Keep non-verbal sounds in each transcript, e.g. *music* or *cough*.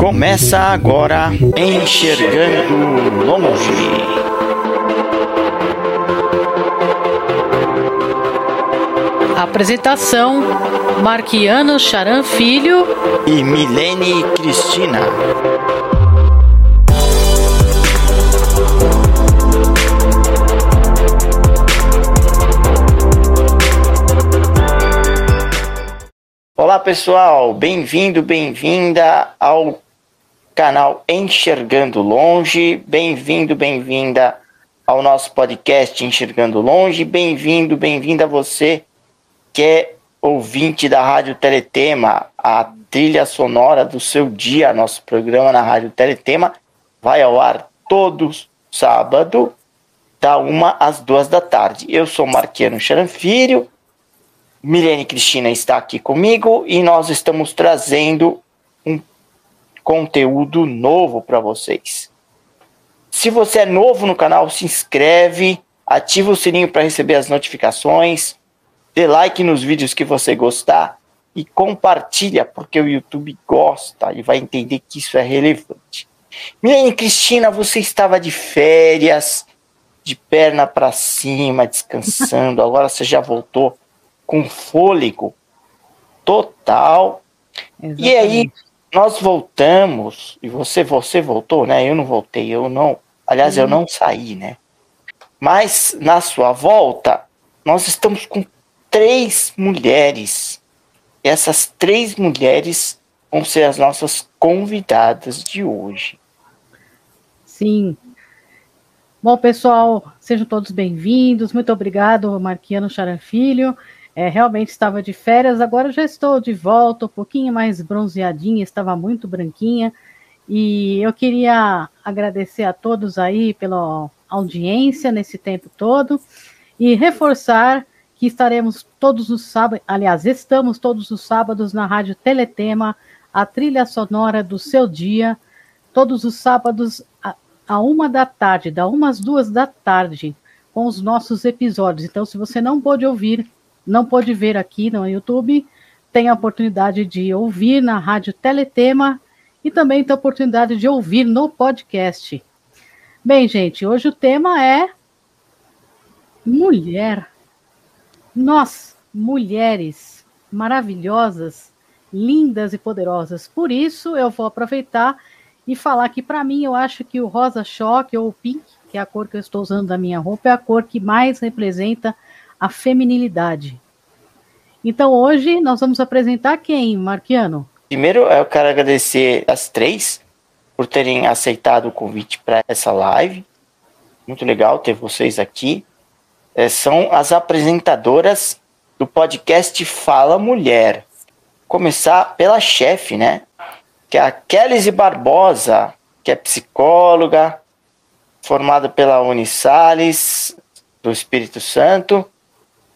Começa agora Enxergando Longe. Apresentação: Marquiano Charan Filho e Milene Cristina. Olá pessoal, bem-vindo, bem-vinda ao canal Enxergando Longe, bem-vindo, bem-vinda ao nosso podcast Enxergando Longe, bem-vindo, bem-vinda a você que é ouvinte da Rádio Teletema, a trilha sonora do seu dia, nosso programa na Rádio Teletema vai ao ar todos sábado, da uma às duas da tarde. Eu sou Marquiano Charanfilho, Milene Cristina está aqui comigo e nós estamos trazendo conteúdo novo para vocês. Se você é novo no canal, se inscreve, ativa o sininho para receber as notificações, dê like nos vídeos que você gostar e compartilha, porque o YouTube gosta e vai entender que isso é relevante. Milene Cristina, você estava de férias, de perna para cima, descansando, *laughs* agora você já voltou com fôlego total. Exatamente. E aí nós voltamos, e você você voltou, né? Eu não voltei, eu não. Aliás, uhum. eu não saí, né? Mas na sua volta, nós estamos com três mulheres. E essas três mulheres vão ser as nossas convidadas de hoje. Sim. Bom, pessoal, sejam todos bem-vindos. Muito obrigado, Marquiano Charanfilho. Filho. É, realmente estava de férias, agora já estou de volta, um pouquinho mais bronzeadinha, estava muito branquinha. E eu queria agradecer a todos aí pela audiência nesse tempo todo e reforçar que estaremos todos os sábados, aliás, estamos todos os sábados na Rádio Teletema, a trilha sonora do seu dia, todos os sábados a, a uma da tarde, da umas duas da tarde, com os nossos episódios. Então, se você não pôde ouvir não pôde ver aqui no YouTube, tem a oportunidade de ouvir na Rádio Teletema e também tem a oportunidade de ouvir no podcast. Bem, gente, hoje o tema é mulher. Nós, mulheres maravilhosas, lindas e poderosas. Por isso, eu vou aproveitar e falar que, para mim, eu acho que o rosa choque ou o pink, que é a cor que eu estou usando da minha roupa, é a cor que mais representa a feminilidade. Então hoje nós vamos apresentar quem, Marquiano? Primeiro eu quero agradecer as três por terem aceitado o convite para essa live. Muito legal ter vocês aqui. É, são as apresentadoras do podcast Fala Mulher. Começar pela chefe, né? Que é a Kelly Barbosa, que é psicóloga, formada pela Unisales do Espírito Santo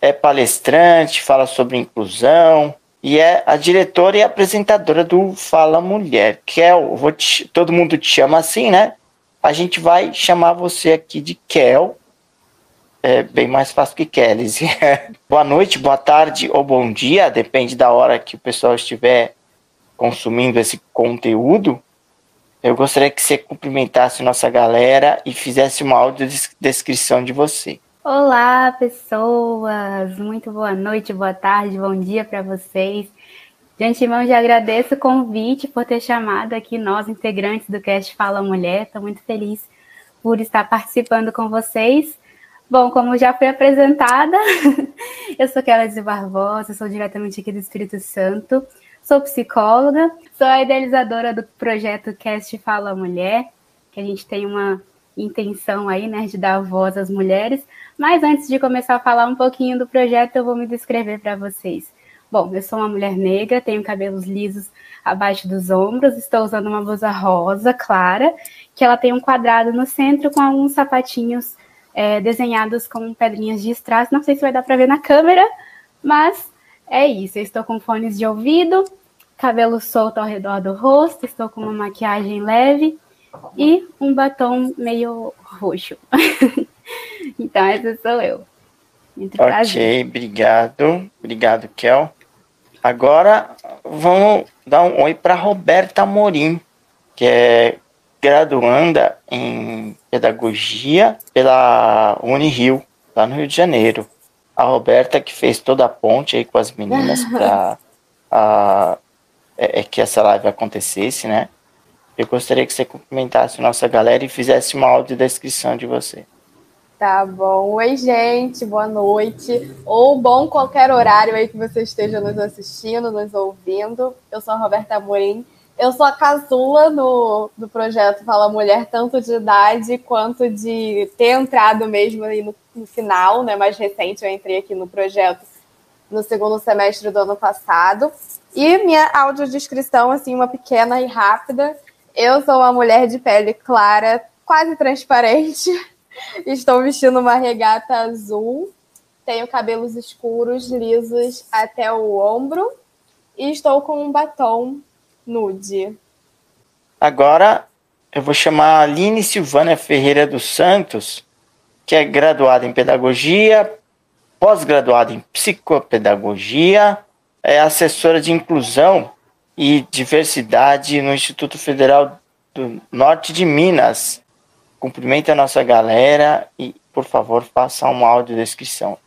é palestrante, fala sobre inclusão e é a diretora e apresentadora do Fala Mulher. Kel, vou te, todo mundo te chama assim, né? A gente vai chamar você aqui de Kel. É bem mais fácil que Kelly. *laughs* boa noite, boa tarde ou bom dia, depende da hora que o pessoal estiver consumindo esse conteúdo. Eu gostaria que você cumprimentasse nossa galera e fizesse uma audiodescrição de você. Olá, pessoas! Muito boa noite, boa tarde, bom dia para vocês. De antemão, já agradeço o convite por ter chamado aqui nós, integrantes do Cast Fala Mulher. Estou muito feliz por estar participando com vocês. Bom, como já foi apresentada, *laughs* eu sou Kelly Barbosa, sou diretamente aqui do Espírito Santo, sou psicóloga, sou a idealizadora do projeto Cast Fala Mulher, que a gente tem uma intenção aí, né, de dar voz às mulheres. Mas antes de começar a falar um pouquinho do projeto, eu vou me descrever para vocês. Bom, eu sou uma mulher negra, tenho cabelos lisos abaixo dos ombros, estou usando uma blusa rosa clara, que ela tem um quadrado no centro com alguns sapatinhos é, desenhados com pedrinhas de strass. Não sei se vai dar para ver na câmera, mas é isso. Eu estou com fones de ouvido, cabelo solto ao redor do rosto, estou com uma maquiagem leve e um batom meio roxo. *laughs* *laughs* então, essa sou eu. Muito ok, prazer. obrigado. Obrigado, Kel. Agora, vamos dar um oi para Roberta Morim. que é graduanda em pedagogia pela Unirio, lá no Rio de Janeiro. A Roberta que fez toda a ponte aí com as meninas *laughs* para é, é, que essa live acontecesse, né? Eu gostaria que você cumprimentasse a nossa galera e fizesse uma audiodescrição de você. Tá bom. Oi, gente, boa noite. Ou bom qualquer horário aí que você esteja nos assistindo, nos ouvindo. Eu sou a Roberta Amorim. Eu sou a casula no, do projeto Fala Mulher, tanto de idade quanto de ter entrado mesmo aí no, no final, né? Mais recente, eu entrei aqui no projeto no segundo semestre do ano passado. E minha audiodescrição, assim, uma pequena e rápida. Eu sou uma mulher de pele clara, quase transparente. *laughs* Estou vestindo uma regata azul. Tenho cabelos escuros, lisos até o ombro. E estou com um batom nude. Agora eu vou chamar a Aline Silvana Ferreira dos Santos, que é graduada em pedagogia, pós-graduada em psicopedagogia, é assessora de inclusão e diversidade no Instituto Federal do Norte de Minas. Cumprimente a nossa galera e, por favor, faça uma audiodescrição.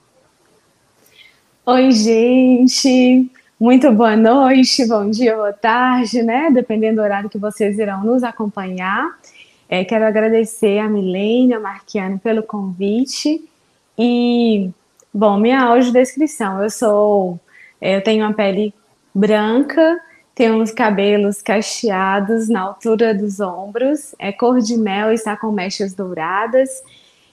Oi, gente! Muito boa noite, bom dia, boa tarde, né? Dependendo do horário que vocês irão nos acompanhar. É, quero agradecer a Milene, a Marquiane pelo convite. E, bom, minha audiodescrição. Eu sou. É, eu tenho uma pele branca, tenho uns cabelos cacheados na altura dos ombros, é cor de mel e está com mechas douradas.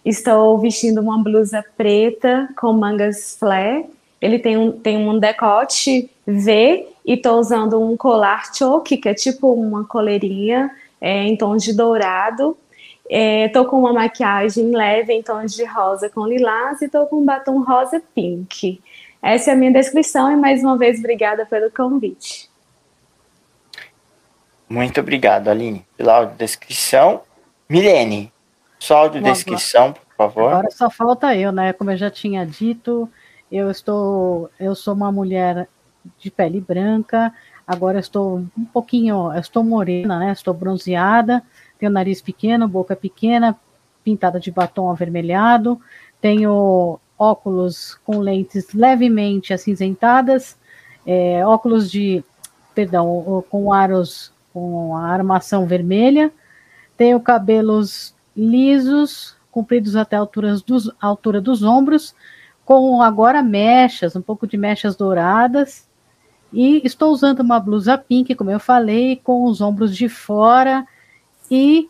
Estou vestindo uma blusa preta com mangas flare ele tem um, tem um decote V e tô usando um colar choke, que é tipo uma coleirinha é, em tons de dourado. É, tô com uma maquiagem leve em tons de rosa com lilás e tô com um batom rosa pink. Essa é a minha descrição e mais uma vez obrigada pelo convite. Muito obrigado, Aline, pela descrição. Milene, sua audiodescrição, por favor. Agora só falta eu, né? Como eu já tinha dito, eu estou, eu sou uma mulher de pele branca, agora estou um pouquinho, estou morena, né? Estou bronzeada, tenho nariz pequeno, boca pequena, pintada de batom avermelhado, tenho óculos com lentes levemente acinzentadas, é, óculos de, perdão, com aros com a armação vermelha, tenho cabelos lisos, compridos até a altura dos, altura dos ombros, com agora mechas, um pouco de mechas douradas. E estou usando uma blusa pink, como eu falei, com os ombros de fora e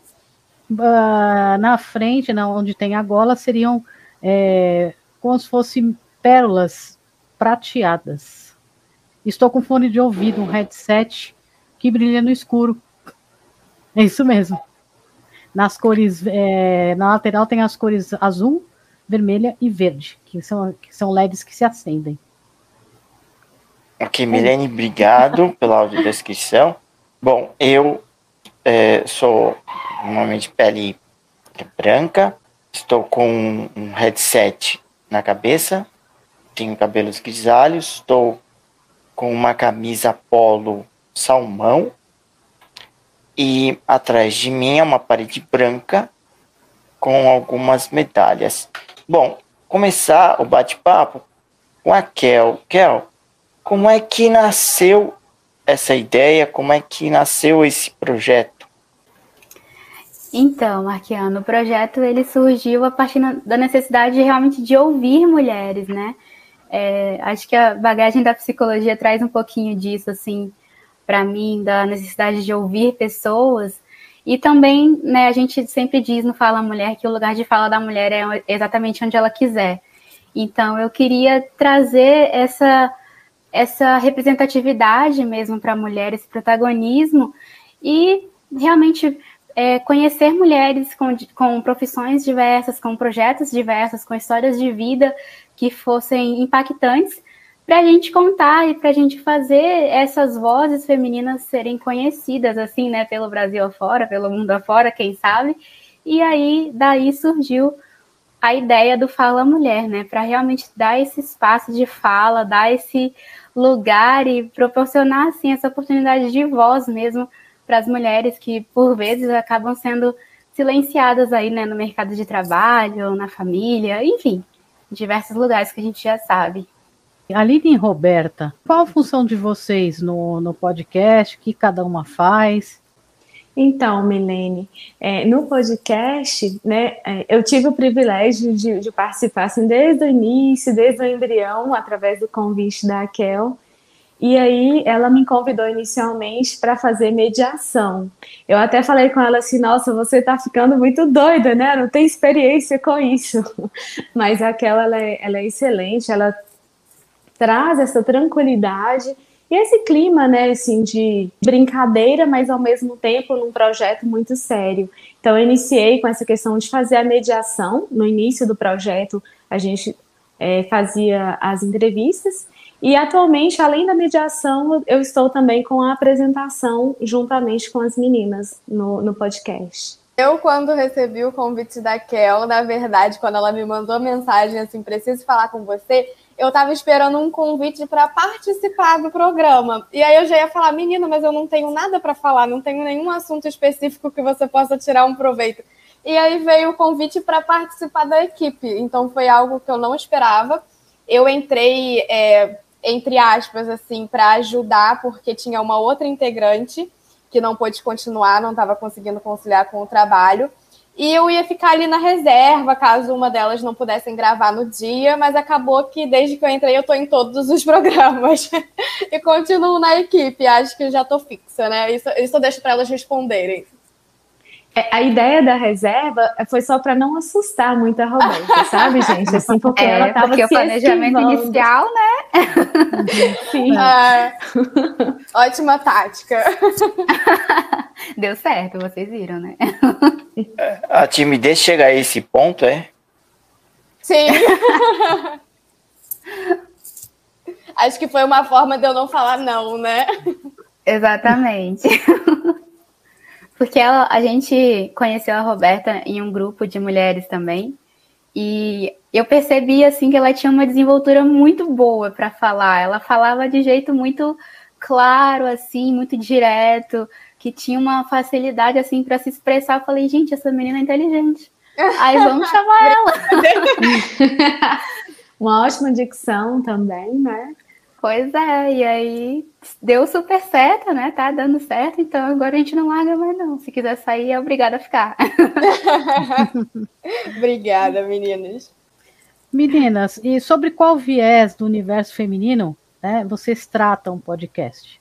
uh, na frente, na, onde tem a gola, seriam é, como se fossem pérolas prateadas. Estou com fone de ouvido, um headset que brilha no escuro. É isso mesmo. Nas cores, é, na lateral tem as cores azul, vermelha e verde, que são, que são LEDs que se acendem. Ok, Milene, obrigado pela audiodescrição. Bom, eu é, sou normalmente pele branca, estou com um headset na cabeça, tenho cabelos grisalhos, estou com uma camisa polo salmão e atrás de mim é uma parede branca com algumas medalhas. Bom, começar o bate-papo com a Kel. Kel, como é que nasceu essa ideia? Como é que nasceu esse projeto? Então, Marquiano, o projeto ele surgiu a partir da necessidade realmente de ouvir mulheres, né? É, acho que a bagagem da psicologia traz um pouquinho disso, assim, para mim, da necessidade de ouvir pessoas e também, né, a gente sempre diz no Fala Mulher que o lugar de fala da mulher é exatamente onde ela quiser. Então, eu queria trazer essa, essa representatividade mesmo para a mulher, esse protagonismo, e realmente é, conhecer mulheres com, com profissões diversas, com projetos diversos, com histórias de vida que fossem impactantes para a gente contar e para a gente fazer essas vozes femininas serem conhecidas, assim, né, pelo Brasil afora, pelo mundo afora, quem sabe. E aí, daí surgiu a ideia do Fala Mulher, né, para realmente dar esse espaço de fala, dar esse lugar e proporcionar, assim, essa oportunidade de voz mesmo para as mulheres que, por vezes, acabam sendo silenciadas aí, né, no mercado de trabalho, na família, enfim, em diversos lugares que a gente já sabe. Aline e Roberta, qual a função de vocês no, no podcast? O que cada uma faz? Então, Milene, é, no podcast, né, é, eu tive o privilégio de, de, participar assim, desde o início, desde o embrião, através do convite da Kel. E aí ela me convidou inicialmente para fazer mediação. Eu até falei com ela assim, nossa, você está ficando muito doida, né? Não tem experiência com isso. *laughs* Mas aquela ela é, ela é excelente, ela traz essa tranquilidade e esse clima, né, assim, de brincadeira, mas ao mesmo tempo num projeto muito sério. Então, eu iniciei com essa questão de fazer a mediação. No início do projeto, a gente é, fazia as entrevistas. E atualmente, além da mediação, eu estou também com a apresentação juntamente com as meninas no, no podcast. Eu, quando recebi o convite da Kel, na verdade, quando ela me mandou mensagem assim, preciso falar com você, eu estava esperando um convite para participar do programa. E aí eu já ia falar, menina, mas eu não tenho nada para falar, não tenho nenhum assunto específico que você possa tirar um proveito. E aí veio o convite para participar da equipe. Então foi algo que eu não esperava. Eu entrei, é, entre aspas, assim, para ajudar, porque tinha uma outra integrante que não pôde continuar, não estava conseguindo conciliar com o trabalho. E eu ia ficar ali na reserva, caso uma delas não pudessem gravar no dia, mas acabou que desde que eu entrei eu estou em todos os *laughs* programas e continuo na equipe. Acho que já estou fixa, né? Isso, isso eu deixo para elas responderem. É, a ideia da reserva foi só para não assustar muito a Roberta, *laughs* sabe, gente? Assim, porque é, ela estava porque o planejamento esquivando. inicial, né? Sim. É, *laughs* *laughs* ótima tática. Deu certo, vocês viram, né? A timidez chega a esse ponto, é? Sim. Acho que foi uma forma de eu não falar não, né? Exatamente. Porque ela, a gente conheceu a Roberta em um grupo de mulheres também. E eu percebi assim que ela tinha uma desenvoltura muito boa para falar. Ela falava de jeito muito claro assim, muito direto, que tinha uma facilidade assim para se expressar. Eu falei, gente, essa menina é inteligente. Aí vamos chamar *laughs* ela. Uma ótima dicção também, né? Pois é, e aí deu super certo, né? Tá dando certo, então agora a gente não larga mais, não. Se quiser sair, é obrigada a ficar. *laughs* Obrigada, meninas. Meninas, e sobre qual viés do universo feminino né, vocês tratam o podcast?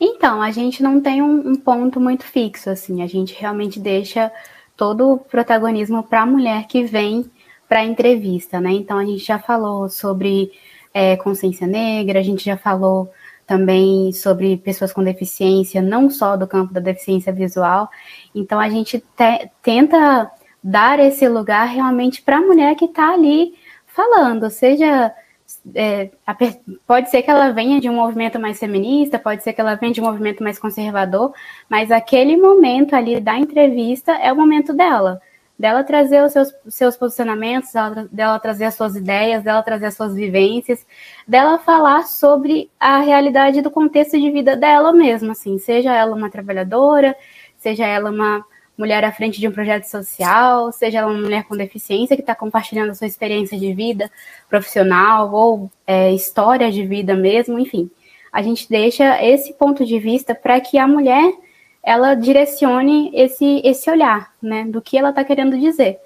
Então, a gente não tem um, um ponto muito fixo, assim, a gente realmente deixa todo o protagonismo para a mulher que vem para a entrevista, né? Então, a gente já falou sobre é, consciência negra, a gente já falou também sobre pessoas com deficiência, não só do campo da deficiência visual. Então, a gente te, tenta dar esse lugar realmente para a mulher que está ali falando, seja. É, a, pode ser que ela venha de um movimento mais feminista, pode ser que ela venha de um movimento mais conservador, mas aquele momento ali da entrevista é o momento dela dela trazer os seus, seus posicionamentos, dela, dela trazer as suas ideias, dela trazer as suas vivências, dela falar sobre a realidade do contexto de vida dela mesma, assim, seja ela uma trabalhadora, seja ela uma mulher à frente de um projeto social, seja ela uma mulher com deficiência que está compartilhando a sua experiência de vida profissional ou é, história de vida mesmo, enfim. A gente deixa esse ponto de vista para que a mulher ela direcione esse, esse olhar, né, do que ela está querendo dizer.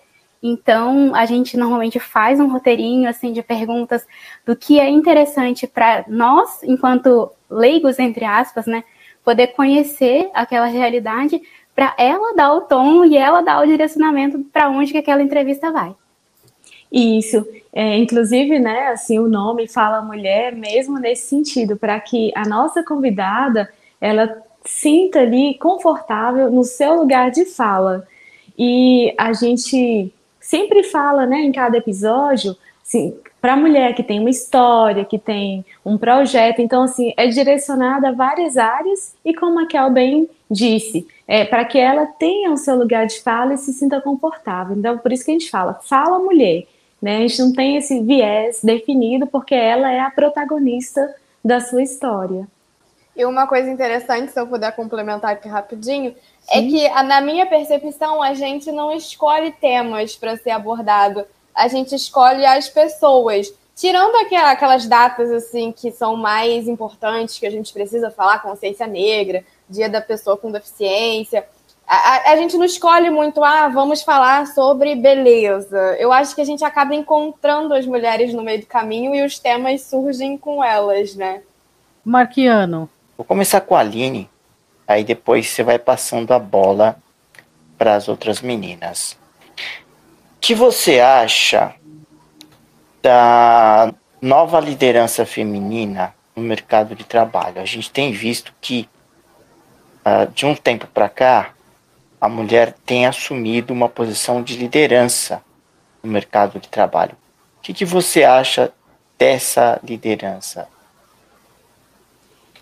Então, a gente normalmente faz um roteirinho assim de perguntas do que é interessante para nós, enquanto leigos entre aspas, né, poder conhecer aquela realidade para ela dar o tom e ela dar o direcionamento para onde que aquela entrevista vai. Isso, é, inclusive, né, assim, o nome fala mulher mesmo nesse sentido, para que a nossa convidada ela sinta ali confortável no seu lugar de fala. E a gente sempre fala, né, em cada episódio, assim, para a mulher que tem uma história, que tem um projeto, então assim, é direcionada a várias áreas e como a Kel bem disse, é para que ela tenha o seu lugar de fala e se sinta confortável. Então, por isso que a gente fala, fala mulher, né? A gente não tem esse viés definido porque ela é a protagonista da sua história. E uma coisa interessante, se eu puder complementar aqui rapidinho, é Sim. é que, na minha percepção, a gente não escolhe temas para ser abordado, a gente escolhe as pessoas. Tirando aquelas datas assim que são mais importantes, que a gente precisa falar, consciência negra, dia da pessoa com deficiência, a, a, gente não escolhe muito, ah, vamos falar sobre beleza. Eu acho que a gente acaba encontrando as mulheres no meio do caminho e os temas surgem com elas, né? Marquiano. Vou começar com a Aline, aí depois você vai passando a bola para as outras meninas. O que você acha da nova liderança feminina no mercado de trabalho? A gente tem visto que uh, de um tempo para cá a mulher tem assumido uma posição de liderança no mercado de trabalho. O que, que você acha dessa liderança?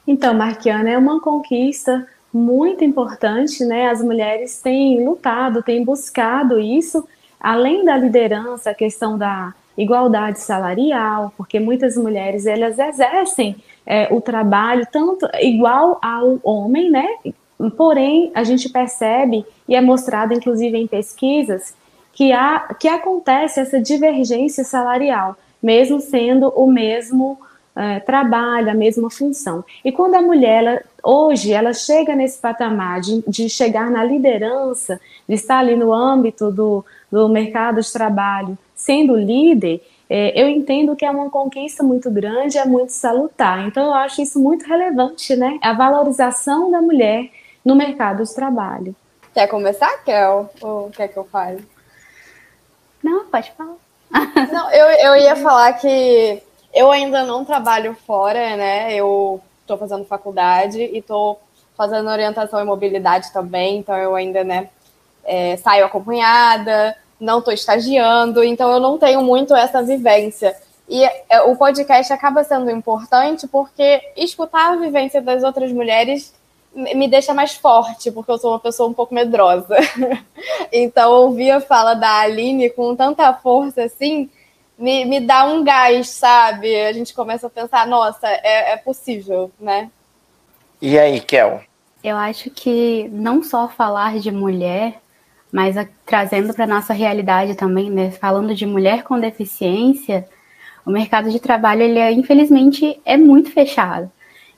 Então, Marquiana, é uma conquista muito importante, né? As mulheres têm lutado, têm buscado isso, além da liderança, a questão da igualdade salarial, porque muitas mulheres elas exercem é, o trabalho tanto igual ao homem, né? Porém, a gente percebe, e é mostrado inclusive em pesquisas, que, há, que acontece essa divergência salarial, mesmo sendo o mesmo é, trabalho, a mesma função. E quando a mulher, ela, hoje, ela chega nesse patamar de, de chegar na liderança, de estar ali no âmbito do, do mercado de trabalho, sendo líder, é, eu entendo que é uma conquista muito grande, é muito salutar. Então, eu acho isso muito relevante, né? A valorização da mulher no mercado de trabalho. Quer começar, Kel? Ou quer que eu fale? Não, pode falar. Não, eu, eu ia falar que eu ainda não trabalho fora, né? Eu estou fazendo faculdade e estou fazendo orientação e mobilidade também, então eu ainda, né, é, saio acompanhada, não estou estagiando, então eu não tenho muito essa vivência. E é, o podcast acaba sendo importante porque escutar a vivência das outras mulheres me deixa mais forte, porque eu sou uma pessoa um pouco medrosa. *laughs* então, ouvir a fala da Aline com tanta força assim, me, me dá um gás, sabe? A gente começa a pensar, nossa, é, é possível, né? E aí, Kel? Eu acho que não só falar de mulher, mas a, trazendo para nossa realidade também, né? Falando de mulher com deficiência, o mercado de trabalho, ele é, infelizmente, é muito fechado.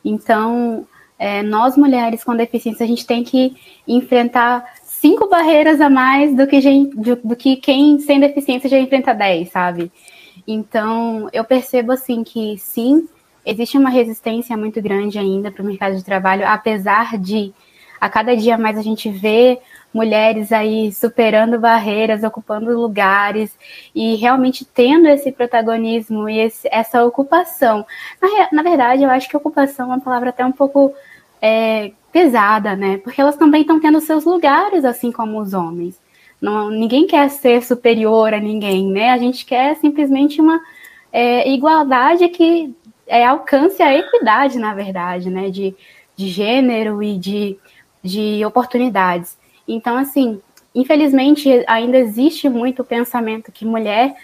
Então, é, nós mulheres com deficiência, a gente tem que enfrentar cinco barreiras a mais do que, gente, do, que quem sem deficiência já enfrenta dez, sabe? Então, eu percebo assim que sim, existe uma resistência muito grande ainda para o mercado de trabalho, apesar de a cada dia mais a gente vê mulheres aí superando barreiras, ocupando lugares e realmente tendo esse protagonismo e esse, essa ocupação. Na, na, verdade, eu acho que ocupação é uma palavra até um pouco é, pesada, né? Porque elas também estão tendo seus lugares, assim como os homens. Não, ninguém quer ser superior a ninguém, né? A gente quer simplesmente uma é, igualdade que é, alcance a equidade, na verdade, né? De, de gênero e de, de oportunidades. Então, assim, infelizmente ainda existe muito pensamento que mulher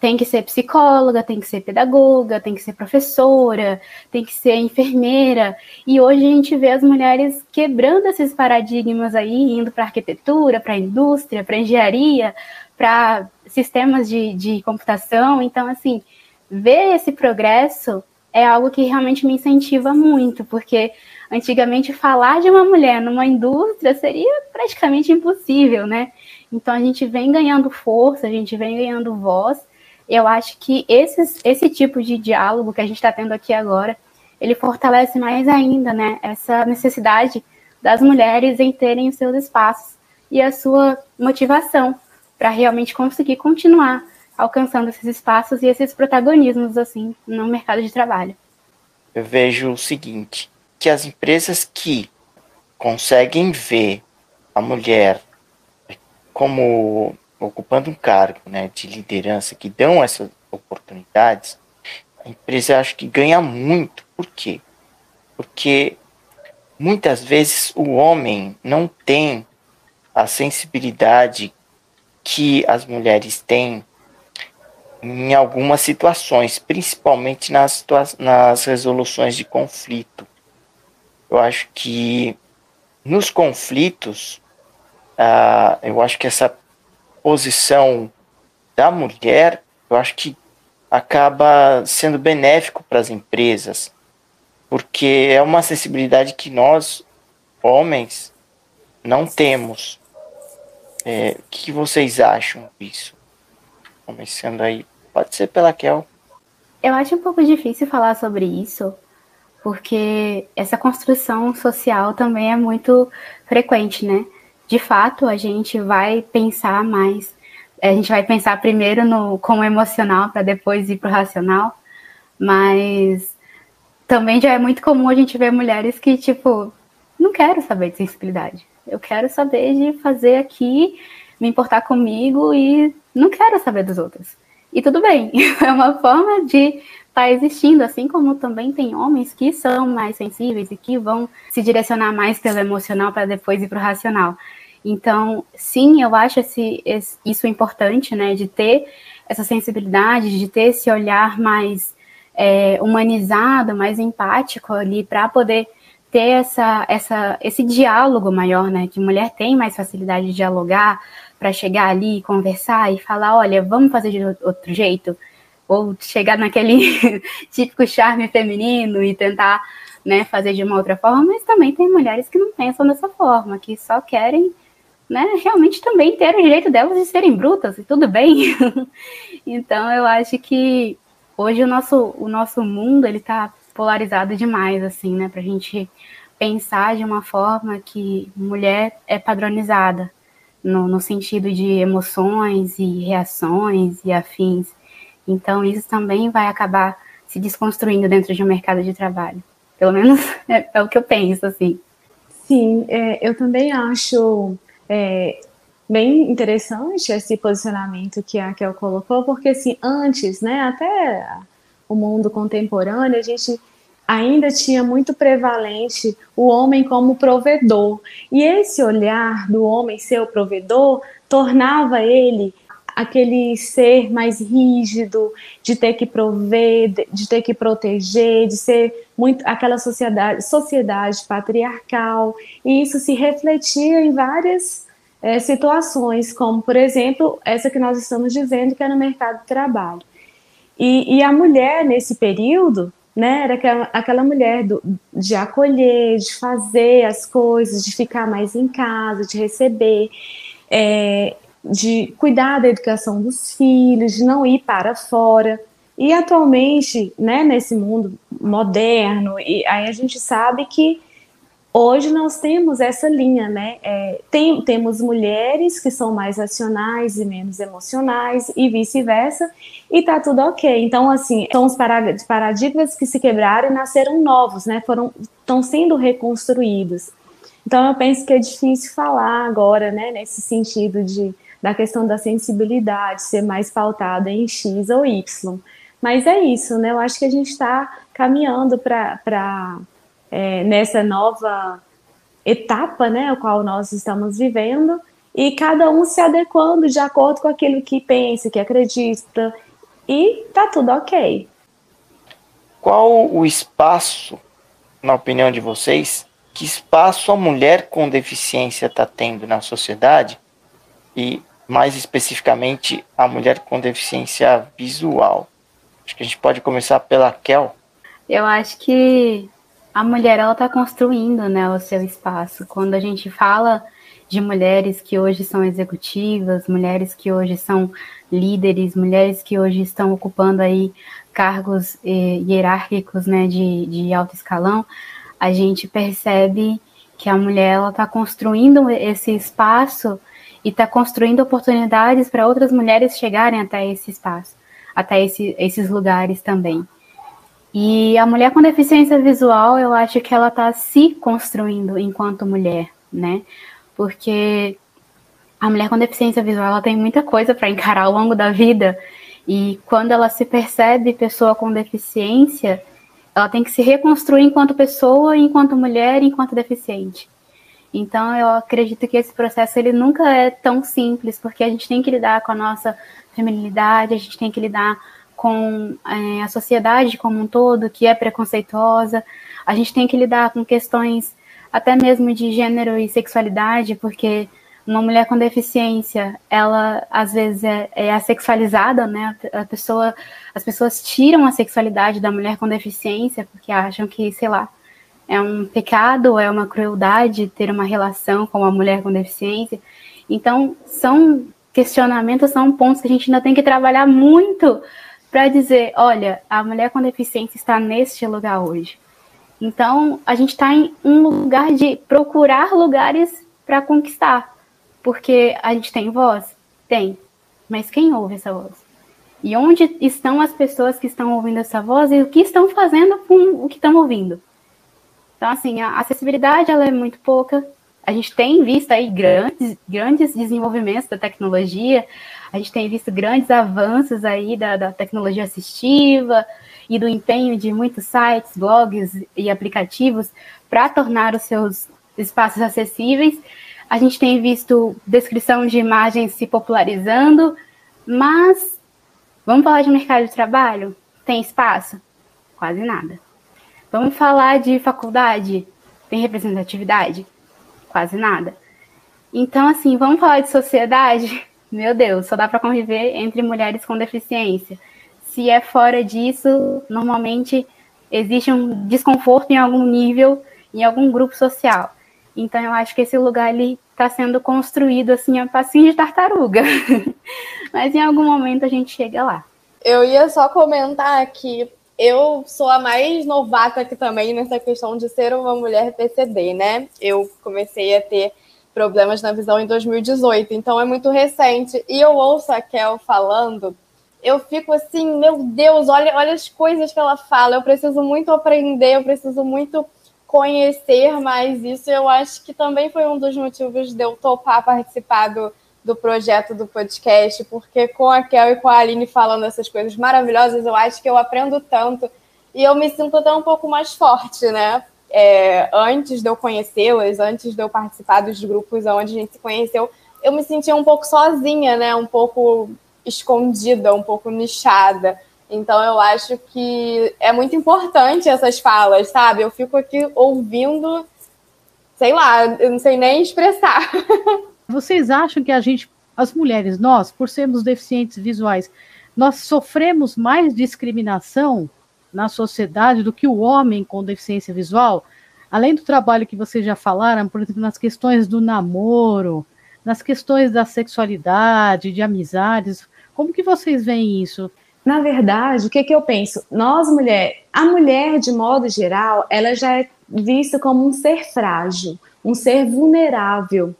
tem que ser psicóloga, tem que ser pedagoga, tem que ser professora, tem que ser enfermeira. E hoje a gente vê as mulheres quebrando esses paradigmas aí, indo para arquitetura, para indústria, para engenharia, para sistemas de, de computação. Então, assim, ver esse progresso é algo que realmente me incentiva muito, porque antigamente falar de uma mulher numa indústria seria praticamente impossível, né? Então a gente vem ganhando força, a gente vem ganhando voz. Eu acho que esses, esse tipo de diálogo que a gente está tendo aqui agora, ele fortalece mais ainda, né? Essa necessidade das mulheres em terem os seus espaços e a sua motivação para realmente conseguir continuar alcançando esses espaços e esses protagonismos assim no mercado de trabalho. Eu vejo o seguinte, que as empresas que conseguem ver a mulher como ocupando um cargo né, de liderança, que dão essas oportunidades, a empresa acho que ganha muito. Por quê? Porque muitas vezes o homem não tem a sensibilidade que as mulheres têm em algumas situações, principalmente nas, nas resoluções de conflito. eu acho que nos conflitos, uh, eu acho que essa posição da mulher, eu acho que acaba sendo benéfico para as empresas, porque é uma sensibilidade que nós, homens, não temos. É, o que vocês acham disso? Começando aí, pode ser pela Kel. Eu acho um pouco difícil falar sobre isso, porque essa construção social também é muito frequente, né? De fato, a gente vai pensar mais, a gente vai pensar primeiro no como emocional para depois ir para o racional, mas também já é muito comum a gente ver mulheres que, tipo, não quero saber de sensibilidade. Eu quero saber de fazer aqui, me importar comigo e não quero saber dos outros. E tudo bem, *laughs* é uma forma de está existindo, assim como também tem homens que são mais sensíveis e que vão se direcionar mais pelo emocional para depois ir para o racional. Então, sim, eu acho esse, esse, isso importante, né, de ter essa sensibilidade, de ter esse olhar mais é, humanizado, mais empático ali, para poder ter essa, essa, esse diálogo maior, né, que mulher tem mais facilidade de dialogar, para chegar ali, conversar e falar, olha, vamos fazer de outro jeito, ou chegar naquele *laughs* típico charme feminino e tentar né, fazer de uma outra forma, mas também tem mulheres que não pensam dessa forma, que só querem né, realmente também ter o direito delas de serem brutas, e tudo bem. *laughs* então eu acho que hoje o nosso, o nosso mundo ele está polarizado demais, assim, né, a gente pensar de uma forma que mulher é padronizada, no, no sentido de emoções e reações e afins. Então, isso também vai acabar se desconstruindo dentro de um mercado de trabalho. Pelo menos *laughs* é, é o que eu penso, assim. Sim, é, eu também acho é, bem interessante esse posicionamento que a Kel colocou, porque assim, antes, né, até o mundo contemporâneo, a gente ainda tinha muito prevalente o homem como provedor. E esse olhar do homem ser o provedor tornava ele aquele ser mais rígido, de ter que prover, de ter que proteger, de ser muito aquela sociedade, sociedade patriarcal, e isso se refletia em várias é, situações, como por exemplo essa que nós estamos dizendo que é no mercado de trabalho. E, e a mulher nesse período, né, era aquela, aquela mulher do, de acolher, de fazer as coisas, de ficar mais em casa, de receber. É, de cuidar da educação dos filhos, de não ir para fora. E atualmente, né, nesse mundo moderno, e aí a gente sabe que hoje nós temos essa linha, né? É, tem, temos mulheres que são mais racionais e menos emocionais, e vice-versa, e tá tudo ok. Então, assim, são os paradigmas que se quebraram e nasceram novos, né? Foram, estão sendo reconstruídos. Então, eu penso que é difícil falar agora, né, nesse sentido de da questão da sensibilidade ser mais pautada em X ou Y. Mas é isso, né? Eu acho que a gente está caminhando para é, nessa nova etapa, né, a qual nós estamos vivendo, e cada um se adequando de acordo com aquilo que pensa, que acredita, e tá tudo ok. Qual o espaço, na opinião de vocês, que espaço a mulher com deficiência está tendo na sociedade e mais especificamente a mulher com deficiência visual. Acho que a gente pode começar pela Kel. Eu acho que a mulher ela está construindo, né, o seu espaço. Quando a gente fala de mulheres que hoje são executivas, mulheres que hoje são líderes, mulheres que hoje estão ocupando aí cargos eh, hierárquicos, né, de, de alto escalão, a gente percebe que a mulher está construindo esse espaço e está construindo oportunidades para outras mulheres chegarem até esse espaço, até esse, esses lugares também. E a mulher com deficiência visual, eu acho que ela está se construindo enquanto mulher, né? Porque a mulher com deficiência visual ela tem muita coisa para encarar ao longo da vida e quando ela se percebe pessoa com deficiência, ela tem que se reconstruir enquanto pessoa, enquanto mulher, enquanto deficiente. Então eu acredito que esse processo ele nunca é tão simples, porque a gente tem que lidar com a nossa feminilidade, a gente tem que lidar com é, a sociedade como um todo, que é preconceituosa, a gente tem que lidar com questões até mesmo de gênero e sexualidade, porque uma mulher com deficiência, ela às vezes é, é assexualizada, né? A pessoa, as pessoas tiram a sexualidade da mulher com deficiência porque acham que, sei lá, é um pecado, é uma crueldade ter uma relação com uma mulher com deficiência. Então, são questionamentos, são pontos que a gente ainda tem que trabalhar muito para dizer, olha, a mulher com deficiência está neste lugar hoje. Então, a gente está em um lugar de procurar lugares para conquistar. Porque a gente tem voz? Tem. Mas quem ouve essa voz? E onde estão as pessoas que estão ouvindo essa voz e o que estão fazendo com o que estão ouvindo? Então, assim, a acessibilidade ela é muito pouca. A gente tem visto aí grandes, grandes desenvolvimentos da tecnologia, a gente tem visto grandes avanços aí da, da tecnologia assistiva, e do empenho de muitos sites, blogs e aplicativos para tornar os seus espaços acessíveis. A gente tem visto descrição de imagens se popularizando, mas vamos falar de mercado de trabalho? Tem espaço? Quase nada. Vamos falar de faculdade? Tem representatividade? Quase nada. Então, assim, vamos falar de sociedade? *laughs* Meu Deus, só dá para conviver entre mulheres com deficiência se é fora disso, normalmente existe um desconforto em algum nível, em algum grupo social. Então eu acho que esse lugar ele está sendo construído assim a passinho de tartaruga. *laughs* Mas em algum momento a gente chega lá. Eu ia só comentar que eu sou a mais novata aqui também nessa questão de ser uma mulher PCD, né? Eu comecei a ter problemas na visão em 2018, então é muito recente. E eu ouço a Kel falando eu fico assim, meu Deus, olha, olha as coisas que ela fala. Eu preciso muito aprender, eu preciso muito conhecer mais isso. Eu acho que também foi um dos motivos de eu topar participar do, do projeto do podcast, porque com a Kel e com a Aline falando essas coisas maravilhosas, eu acho que eu aprendo tanto e eu me sinto até um pouco mais forte, né? É, antes de eu conhecê-las, antes de eu participar dos grupos onde a gente se conheceu, eu me sentia um pouco sozinha, né? Um pouco escondida, um pouco nichada. Então eu acho que é muito importante essas falas, sabe? Eu fico aqui ouvindo, sei lá, eu não sei nem expressar. *laughs* Vocês acham que a gente, as mulheres, nós, por sermos deficientes visuais, nós sofremos mais discriminação na sociedade do que o homem com deficiência visual? Além do trabalho que vocês já falaram, por exemplo, nas questões do namoro, nas questões da sexualidade, de amizades, como que vocês veem isso? Na verdade, o que, que eu penso? Nós, mulher, a mulher, de modo geral, ela já é vista como um ser frágil, um ser vulnerável.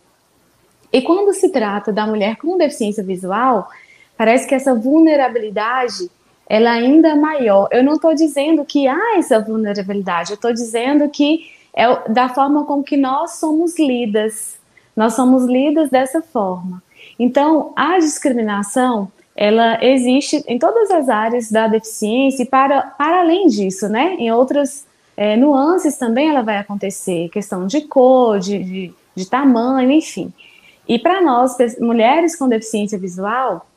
E quando se trata da mulher com deficiência visual, parece que essa vulnerabilidade ela ainda é maior. Eu não estou dizendo que há essa vulnerabilidade, eu estou dizendo que é da forma com que nós somos lidas. Nós somos lidas dessa forma. Então, a discriminação, ela existe em todas as áreas da deficiência e para, para além disso, né? Em outras é, nuances também ela vai acontecer, questão de cor, de, de, de tamanho, enfim. E para nós, mulheres com deficiência visual,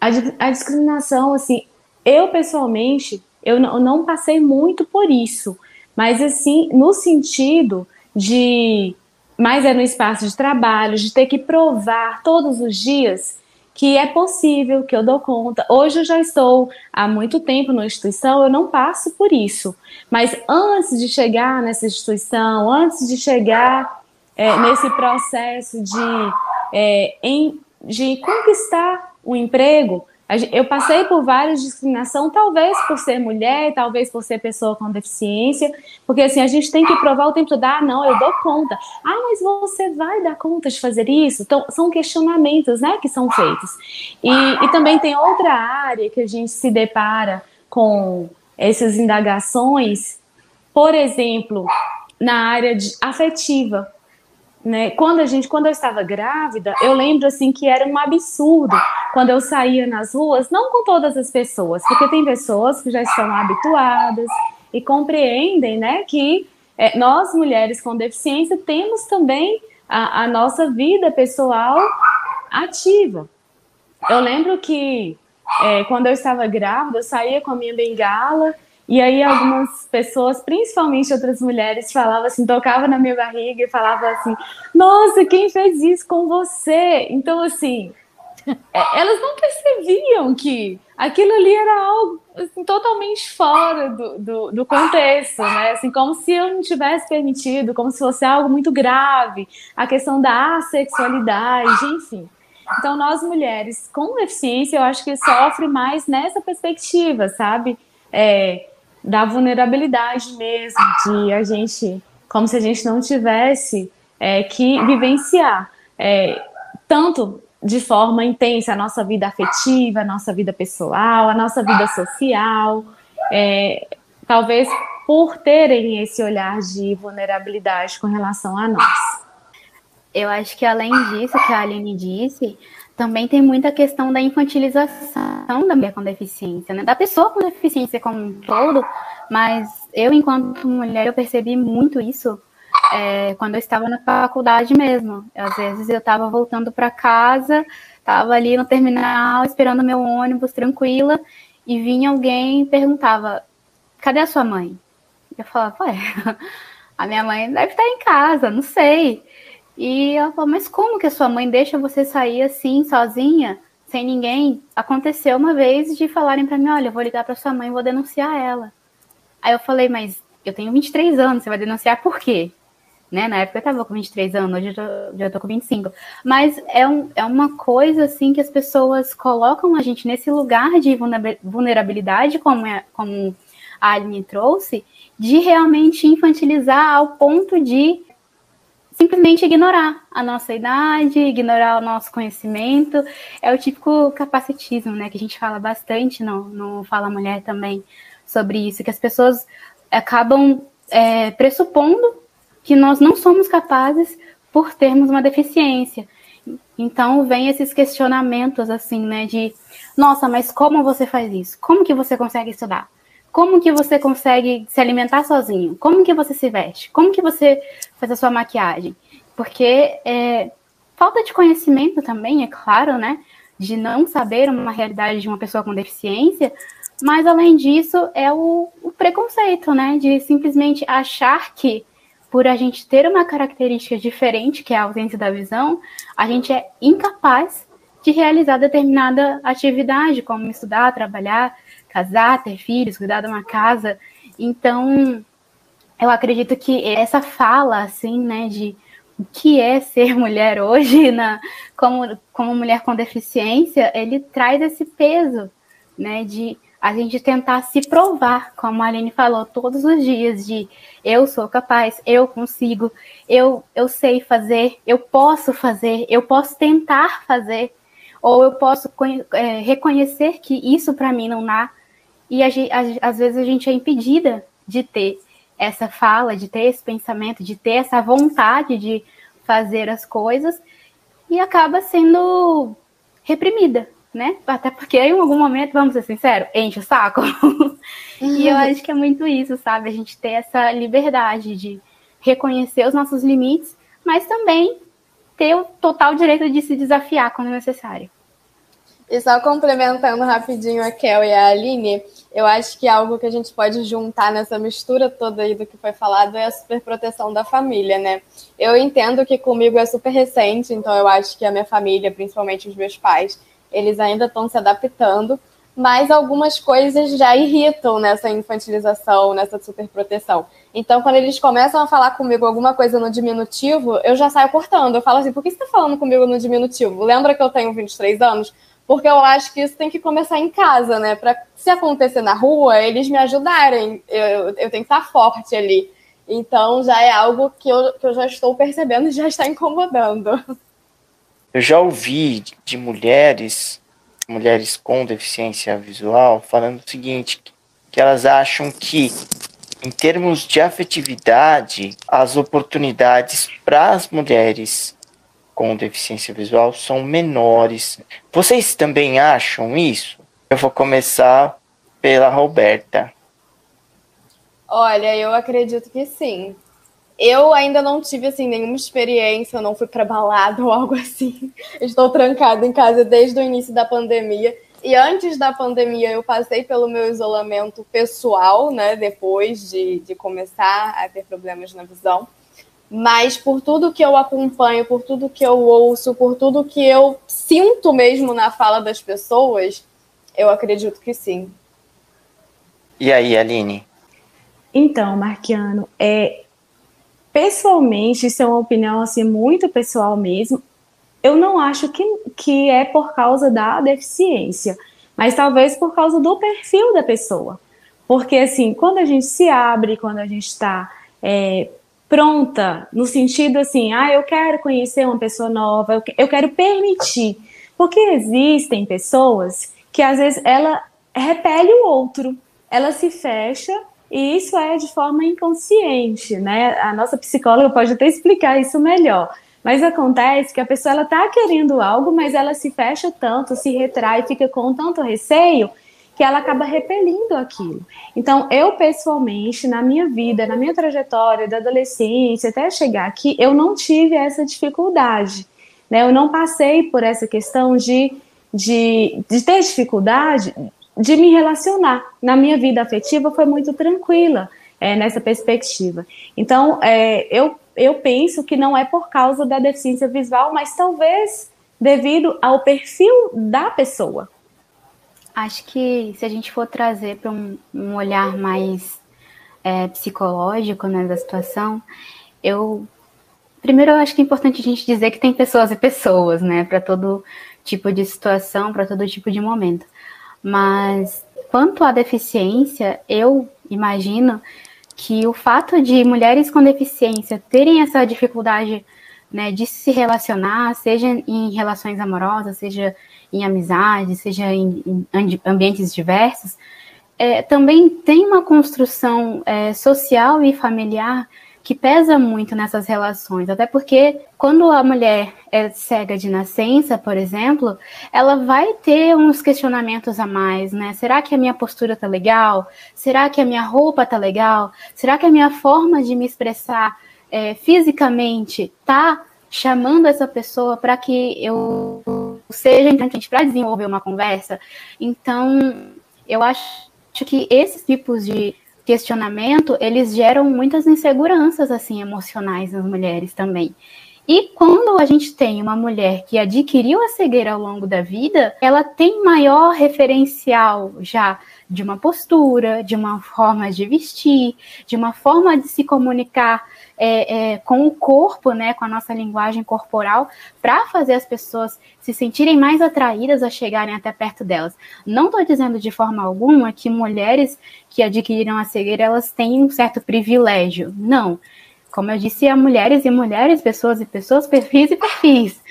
a, a discriminação, assim, eu pessoalmente, eu não, eu não passei muito por isso, mas assim, no sentido de, mais é no espaço de trabalho, de ter que provar todos os dias que é possível, que eu dou conta. Hoje eu já estou há muito tempo na instituição, eu não passo por isso. Mas antes de chegar nessa instituição, antes de chegar é, nesse processo de, é, em, de conquistar o um emprego, eu passei por várias discriminação, talvez por ser mulher, talvez por ser pessoa com deficiência, porque assim, a gente tem que provar o tempo todo, ah, não, eu dou conta. Ah, mas você vai dar conta de fazer isso? Então, são questionamentos, né, que são feitos. E, e também tem outra área que a gente se depara com essas indagações, por exemplo, na área de afetiva, né? Quando a gente, quando eu estava grávida, eu lembro assim que era um absurdo quando eu saía nas ruas, não com todas as pessoas, porque tem pessoas que já estão habituadas e compreendem, né, que é, nós mulheres com deficiência temos também a, a nossa vida pessoal ativa. Eu lembro que é, quando eu estava grávida, eu saía com a minha bengala E aí algumas pessoas, principalmente outras mulheres, falavam assim, tocava na minha barriga e falava assim: "Nossa, quem fez isso com você?". Então assim, é, elas não percebiam que aquilo ali era algo assim, totalmente fora do, do, do, contexto, né? Assim, como se eu não tivesse permitido, como se fosse algo muito grave, a questão da assexualidade, enfim. Então, nós mulheres com deficiência, eu acho que sofre mais nessa perspectiva, sabe? É, da vulnerabilidade mesmo, de a gente, como se a gente não tivesse é, que vivenciar é, tanto de forma intensa a nossa vida afetiva, a nossa vida pessoal, a nossa vida social, é, talvez por terem esse olhar de vulnerabilidade com relação a nós. Eu acho que além disso que a Aline disse, também tem muita questão da infantilização da mulher com deficiência, né? da pessoa com deficiência como um todo, mas eu, enquanto mulher, eu percebi muito isso é, quando eu estava na faculdade mesmo. Às vezes eu estava voltando para casa, estava ali no terminal esperando meu ônibus tranquila e vinha alguém e perguntava: cadê a sua mãe? Eu falava: ué, *laughs* a minha mãe deve estar em casa, não sei. E ela falou: mas como que a sua mãe deixa você sair assim, sozinha? Sem ninguém, aconteceu uma vez de falarem para mim: olha, eu vou ligar para sua mãe e vou denunciar ela. Aí eu falei: mas eu tenho 23 anos, você vai denunciar por quê? né? Na época eu estava com 23 anos, hoje eu tô, já tô com 25. Mas é, um, é uma coisa, assim, que as pessoas colocam a gente nesse lugar de vulnerabilidade, como, é, como a Aline trouxe, de realmente infantilizar ao ponto de simplesmente ignorar a nossa idade, ignorar o nosso conhecimento. É o típico capacitismo, né? Que a gente fala bastante no, no Fala Mulher também sobre isso, que as pessoas acabam é, pressupondo que nós não somos capazes por termos uma deficiência. Então vem esses questionamentos assim, né, de nossa, mas como você faz isso? Como que você consegue estudar? Como que você consegue se alimentar sozinho? Como que você se veste? Como que você faz a sua maquiagem? Porque é, falta de conhecimento também, é claro, né? De não saber uma realidade de uma pessoa com deficiência, mas além disso é o, o preconceito, né? De simplesmente achar que por a gente ter uma característica diferente, que é a ausência da visão, a gente é incapaz de realizar determinada atividade, como estudar, trabalhar, casar, ter filhos, cuidar de uma casa. Então, eu acredito que essa fala, assim, né, de o que é ser *laughs* mulher hoje, na, como, como mulher com deficiência, ele traz esse peso, né, de a gente tentar se provar, como a Aline falou, todos os dias, de eu sou capaz, eu consigo, eu, eu sei fazer, eu posso fazer, eu posso tentar fazer, ou eu posso é, reconhecer que isso para mim não dá. E às vezes a gente é impedida de ter essa fala, de ter esse pensamento, de ter essa vontade de fazer as coisas e acaba sendo reprimida, né? Até porque em algum momento, vamos ser sinceros, enche o saco. Uhum. *laughs* E eu uhum. acho que é muito isso, sabe? A gente ter essa liberdade de reconhecer os nossos limites, mas também ter o total direito de se desafiar quando necessário. E só complementando rapidinho a Kel e a Aline, eu acho que algo que a gente pode juntar nessa mistura toda aí do que foi falado é a superproteção da família, né? Eu entendo que comigo é super recente, então eu acho que a minha família, principalmente os meus pais, eles ainda estão se adaptando, mas algumas coisas já irritam nessa infantilização, nessa superproteção. Então, quando eles começam a falar comigo alguma coisa no diminutivo, eu já saio cortando. Eu falo assim, por que você está falando comigo no diminutivo? Lembra que eu tenho 23 anos? Porque eu acho que isso tem que começar em casa, né? Para se acontecer na rua, eles me ajudarem. Eu, eu tenho que estar forte ali. Então, já é algo que eu, que eu já estou percebendo e já está incomodando. Eu já ouvi de mulheres, mulheres com deficiência visual, falando o seguinte, que elas acham que em termos de afetividade, as oportunidades para as mulheres com deficiência visual são menores. Vocês também acham isso? Eu vou começar pela Roberta. Olha, eu acredito que sim. Eu ainda não tive assim nenhuma experiência, eu não fui para balada *laughs* ou algo assim. Estou trancada em casa desde o início da pandemia. E antes da pandemia, eu passei pelo meu isolamento pessoal, né? Depois de, de começar a ter problemas na visão. Mas por tudo que eu acompanho, por tudo que eu ouço, por tudo que eu sinto mesmo na fala das pessoas, eu acredito que sim. E aí, Aline? Então, Marquiano, é, pessoalmente, isso é uma opinião assim muito pessoal mesmo. Eu não acho que, que é por causa da deficiência, mas talvez por causa do perfil da pessoa. Porque, assim, quando a gente se abre, quando a gente está é, pronta, no sentido assim, ah, eu quero conhecer uma pessoa nova, eu, eu quero permitir. Porque existem pessoas que, às vezes, ela repele o outro, ela se fecha e isso é de forma inconsciente, né? A nossa psicóloga pode até explicar isso melhor. Mas acontece que a pessoa ela tá querendo algo, mas ela se fecha tanto, se retrai, fica com tanto receio que ela acaba repelindo aquilo. Então, eu pessoalmente, na minha vida, na minha trajetória da adolescência até chegar aqui, eu não tive essa dificuldade. Né? Eu não passei por essa questão de, de, de ter dificuldade de me relacionar. Na minha vida afetiva foi muito tranquila é, nessa perspectiva. Então, é, eu, eu penso que não é por causa da deficiência visual, mas talvez devido ao perfil da pessoa. Acho que se a gente for trazer para um, um, olhar mais é, psicológico né, da situação, eu primeiro eu acho que é importante a gente dizer que tem pessoas e pessoas, né, para todo tipo de situação, para todo tipo de momento. Mas quanto à deficiência, eu imagino que o fato de mulheres com deficiência terem essa dificuldade né, de se relacionar, seja em relações amorosas, seja em amizade, seja em, em ambientes diversos, é, também tem uma construção é, social e familiar que pesa muito nessas relações, até porque quando a mulher é cega de nascença, por exemplo, ela vai ter uns questionamentos a mais, né? Será que a minha postura tá legal? Será que a minha roupa tá legal? Será que a minha forma de me expressar é, fisicamente tá chamando essa pessoa para que eu seja importante para desenvolver uma conversa? Então, eu acho que esses tipos de questionamento, eles geram muitas inseguranças assim emocionais nas mulheres também. E quando a gente tem uma mulher que adquiriu a cegueira ao longo da vida, ela tem maior referencial já de uma postura, de uma forma de vestir, de uma forma de se comunicar é, é, com o corpo, né, com a nossa linguagem corporal, para fazer as pessoas se sentirem mais atraídas a chegarem até perto delas. Não estou dizendo de forma alguma que mulheres que adquiriram a cegueira elas têm um certo privilégio. Não. Como eu disse, há mulheres e mulheres, pessoas e pessoas, *laughs* perfis e perfis.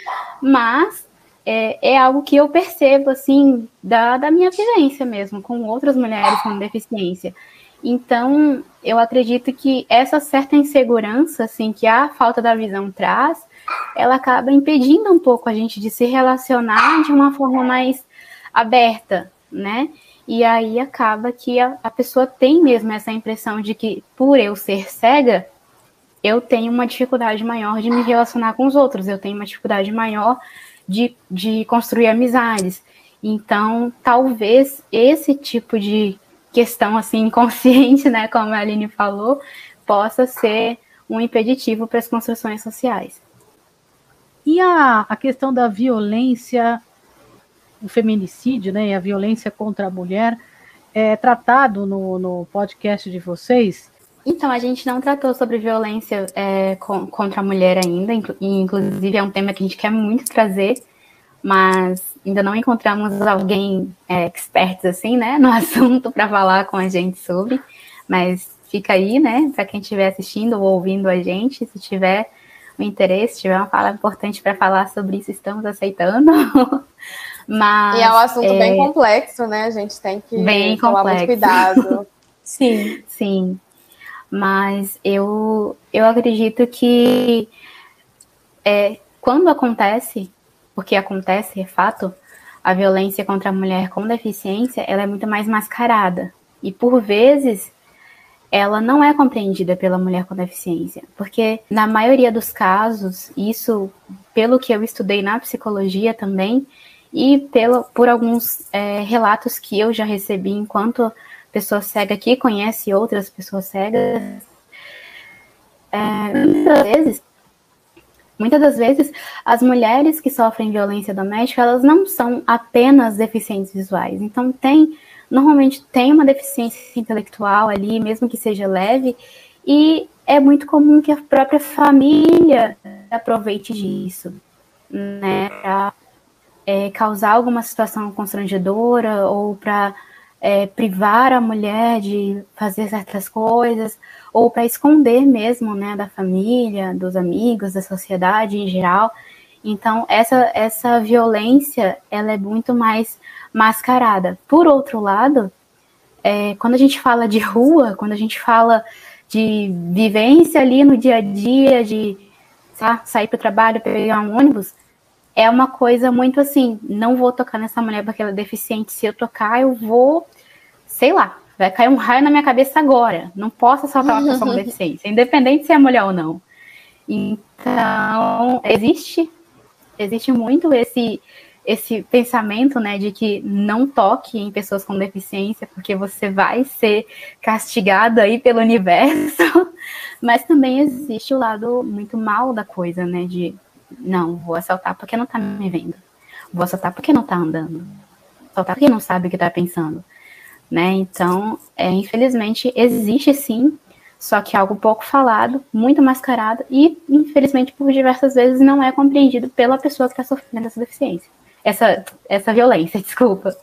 Mas é, é, algo que eu percebo, assim, da, da minha vivência mesmo, com outras mulheres com deficiência. Então, eu acredito que essa certa insegurança, assim, que a falta da visão traz, ela acaba impedindo um pouco a gente de se relacionar de uma forma mais aberta, né? E aí acaba que a, a pessoa tem mesmo essa impressão de que, por eu ser cega, eu tenho uma dificuldade maior de me relacionar com os outros, eu tenho uma dificuldade maior de, de construir amizades. Então, talvez esse tipo de questão assim inconsciente, né, como a Aline falou, possa ser um impeditivo para as construções sociais. E a, a questão da violência, o feminicídio, né, e a violência contra a mulher, é tratado no, no podcast de vocês? Então, a gente não tratou sobre violência é, com, contra a mulher ainda, inclusive é um tema que a gente quer muito trazer, mas ainda não encontramos alguém é, assim, né, no *laughs* assunto para falar com a gente sobre. Mas fica aí, né, para quem estiver assistindo ou ouvindo a gente, se tiver um interesse, se tiver uma fala importante para falar sobre isso, estamos aceitando. *laughs* Mas, e é um assunto é, bem complexo, né? A gente tem que bem tomar complexo. muito cuidado. *laughs* sim, sim. Mas eu, eu acredito que é, quando acontece porque acontece, é fato, a violência contra a mulher com deficiência, ela é muito mais mascarada. E por vezes, ela não é compreendida pela mulher com deficiência, porque na maioria dos casos, isso, pelo que eu estudei na psicologia também, e pelo, por alguns é, relatos que eu já recebi enquanto pessoa cega que conhece outras pessoas cegas, é, muitas vezes, muitas das vezes, as mulheres que sofrem violência doméstica, elas não são apenas deficientes visuais. Então tem, normalmente tem uma deficiência intelectual ali, mesmo que seja leve, e é muito comum que a própria família aproveite disso, né, para é, causar alguma situação constrangedora ou para é, privar a mulher de fazer certas coisas ou para esconder mesmo, né, da família, dos amigos, da sociedade em geral. Então essa essa violência ela é muito mais mascarada. Por outro lado, é, quando a gente fala de rua, quando a gente fala de vivência ali no dia a dia, de tá, sair para o trabalho, pegar um ônibus, é uma coisa muito assim, não vou tocar nessa mulher porque ela é deficiente, se eu tocar eu vou, sei lá, vai cair um raio na minha cabeça agora, não posso assaltar uma pessoa com *laughs* deficiência, independente se é mulher ou não. Então, existe, existe muito esse esse pensamento, né, de que não toque em pessoas com deficiência, porque você vai ser castigado aí pelo universo, *laughs* mas também existe o lado muito mal da coisa, né, de não, vou assaltar porque não tá me vendo. Vou assaltar porque não tá andando. Assaltar porque não sabe o que tá pensando. Né? Então, é, infelizmente, existe sim, só que é algo pouco falado, muito mascarado e, infelizmente, por diversas vezes não é compreendido pela pessoa que está sofrendo essa deficiência. Essa, essa violência, *laughs* desculpa.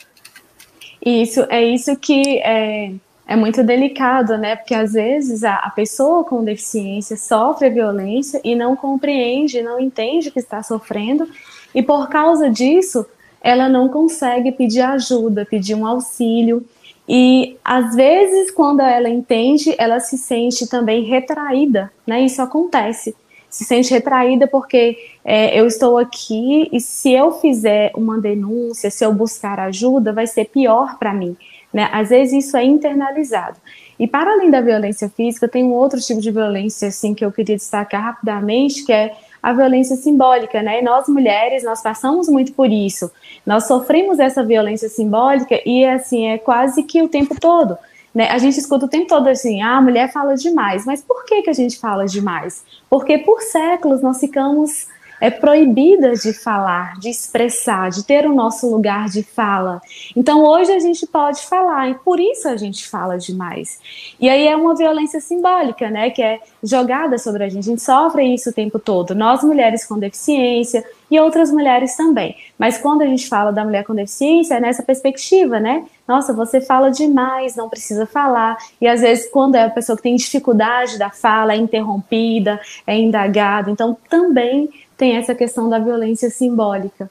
Isso, é isso que é, é muito delicado, né? Porque às vezes a, a, pessoa com deficiência sofre violência e não compreende, não entende que está sofrendo, e por causa disso ela não consegue pedir ajuda, pedir um auxílio. E às vezes, quando ela entende, ela se sente também retraída, né? Isso acontece. Se sente retraída porque é, eu estou aqui e se eu fizer uma denúncia, se eu buscar ajuda, vai ser pior para mim. Né? Às vezes isso é internalizado. E para além da violência física, tem um outro tipo de violência assim que eu queria destacar rapidamente, que é a violência simbólica, né? Nós mulheres, nós passamos muito por isso. Nós sofremos essa violência simbólica e assim é quase que o tempo todo. Né? A gente escuta o tempo todo assim, ah, a mulher fala demais. Mas por que, que a gente fala demais? Porque por séculos nós ficamos é proibida de falar, de expressar, de ter o nosso lugar de fala. Então hoje a gente pode falar e por isso a gente fala demais. E aí é uma violência simbólica, né, que é jogada sobre a gente. A gente sofre isso o tempo todo. Nós mulheres com deficiência e outras mulheres também. Mas quando a gente fala da mulher com deficiência é nessa perspectiva, né? Nossa, você fala demais, não precisa falar. E às vezes quando é a pessoa que tem dificuldade da fala, é interrompida, é indagada. Então também tem essa questão da violência simbólica.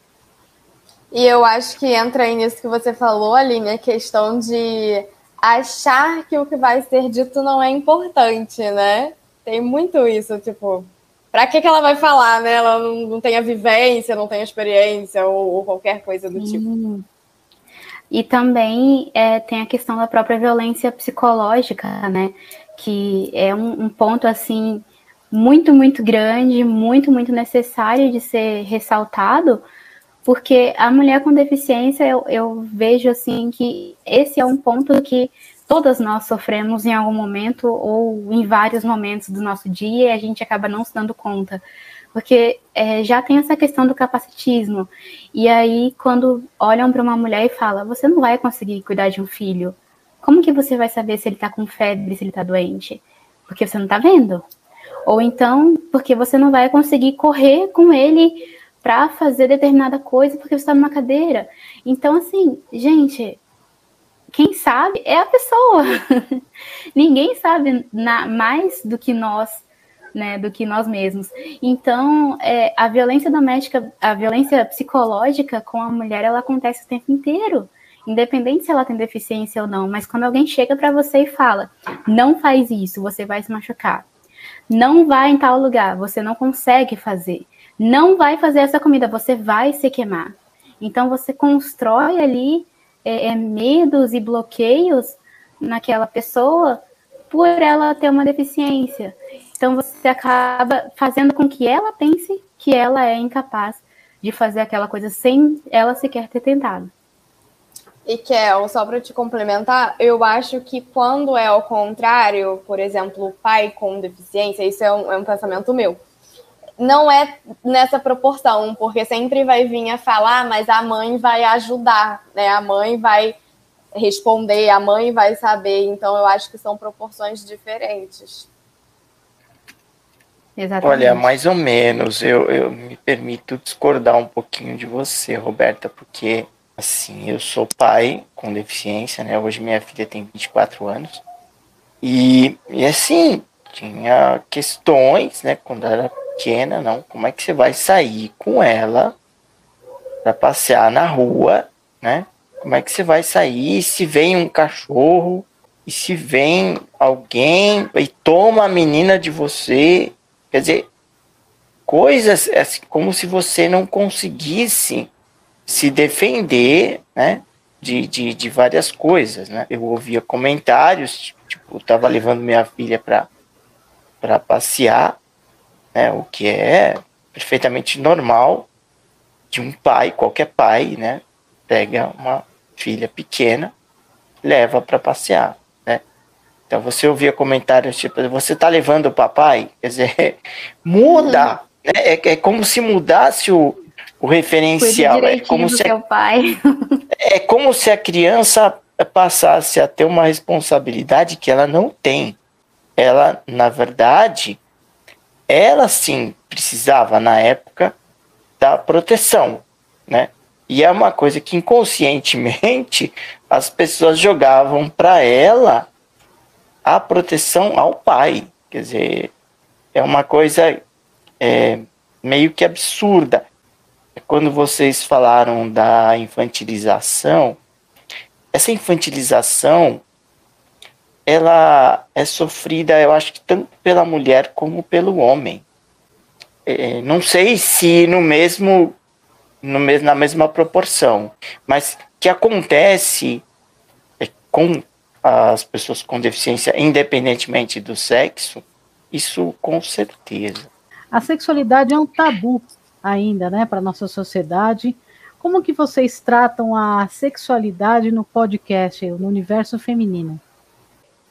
E eu acho que entra aí nisso que você falou, Aline, a questão de achar que o que vai ser dito não é importante, né? Tem muito isso, tipo, pra que, que ela vai falar, né? Ela não, não tem a vivência, não tem a experiência ou, ou qualquer coisa do tipo. E também é, tem a questão da própria violência psicológica, né? Que é um, um ponto assim muito, muito grande, muito, muito necessário de ser ressaltado, porque a mulher com deficiência, eu, eu vejo assim que esse é um ponto que todas nós sofremos em algum momento ou em vários momentos do nosso dia e a gente acaba não se dando conta. Porque é, já tem essa questão do capacitismo. E aí, quando olham para uma mulher e falam, você não vai conseguir cuidar de um filho, como que você vai saber se ele está com febre, se ele está doente? Porque você não está vendo. Ou então, porque você não vai conseguir correr com ele para fazer determinada coisa porque você está numa cadeira. Então, assim, gente, quem sabe é a pessoa. *laughs* Ninguém sabe na, mais do que nós, né, do que nós mesmos. Então, é, a violência doméstica, a violência psicológica com a mulher, ela acontece o tempo inteiro. Independente se ela tem deficiência ou não, mas quando alguém chega para você e fala, não faz isso, você vai se machucar não vai em tal lugar, você não consegue fazer. Não vai fazer essa comida, você vai se queimar. Então você constrói ali é, é, medos e bloqueios naquela pessoa por ela ter uma deficiência. Então você acaba fazendo com que ela pense que ela é incapaz de fazer aquela coisa sem ela sequer ter tentado. E Kel, só para te complementar, eu acho que quando é ao contrário, por exemplo, o pai com deficiência, isso é um, é um pensamento meu. Não é nessa proporção, porque sempre vai vir a falar, mas a mãe vai ajudar, né? A mãe vai responder, a mãe vai saber. Então, eu acho que são proporções diferentes. Exatamente. Olha, mais ou menos. Eu, eu me permito discordar um pouquinho de você, Roberta, porque Assim, eu sou pai com deficiência, né? Hoje minha filha tem 24 anos. E, e assim, tinha questões, né? Quando era pequena, não. Como é que você vai sair com ela para passear na rua, né? Como é que você vai sair se vem um cachorro e se vem alguém e toma a menina de você? Quer dizer, coisas assim, como se você não conseguisse se defender, né? De, de, de várias coisas, né? Eu ouvia comentários, tipo, eu tava levando minha filha para para passear, né? O que é perfeitamente normal de um pai, qualquer pai, né? Pega uma filha pequena, leva para passear, né? Então você ouvia comentários tipo, você tá levando o papai? Quer dizer, *laughs* muda, né? É, é como se mudasse o, o referencial. É como, se a, pai. *laughs* é como se a criança passasse a ter uma responsabilidade que ela não tem. Ela, na verdade, ela sim precisava, na época, da proteção, né? E é uma coisa que inconscientemente *laughs* as pessoas jogavam para ela a proteção ao pai. Quer dizer, é uma coisa é, meio que absurda quando vocês falaram da infantilização, essa infantilização ela é sofrida, eu acho que tanto pela mulher como pelo homem. É, não sei se no mesmo, no mesmo, na mesma proporção, mas que acontece é, com as pessoas com deficiência, independentemente do sexo, isso com certeza. A sexualidade é um tabu ainda, né, para nossa sociedade. Como que vocês tratam a sexualidade no podcast, no universo feminino?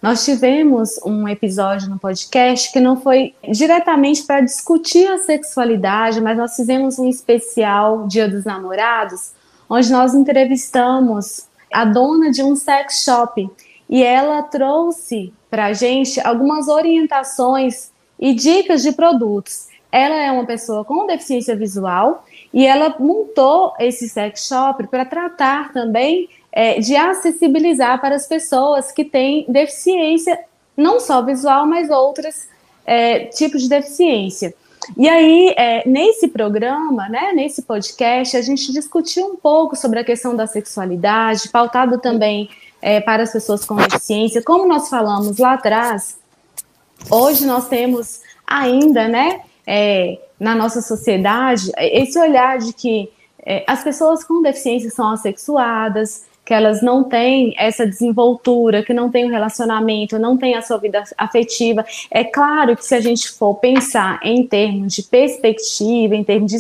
Nós tivemos um episódio no podcast que não foi diretamente para discutir a sexualidade, mas nós fizemos um especial Dia dos Namorados, onde nós entrevistamos a dona de um sex shop e ela trouxe para a gente algumas orientações e dicas de produtos. Ela é uma pessoa com deficiência visual e ela montou esse sex shop para tratar também é, de acessibilizar para as pessoas que têm deficiência, não só visual, mas outros é, tipos de deficiência. E aí, é, nesse programa, né, nesse podcast, a gente discutiu um pouco sobre a questão da sexualidade, pautado também é, para as pessoas com deficiência. Como nós falamos lá atrás, hoje nós temos ainda, né, é, na nossa sociedade, esse olhar de que é, as pessoas com deficiência são assexuadas, que elas não têm essa desenvoltura, que não têm um relacionamento, não têm a sua vida afetiva. É claro que se a gente for pensar em termos de perspectiva, em termos de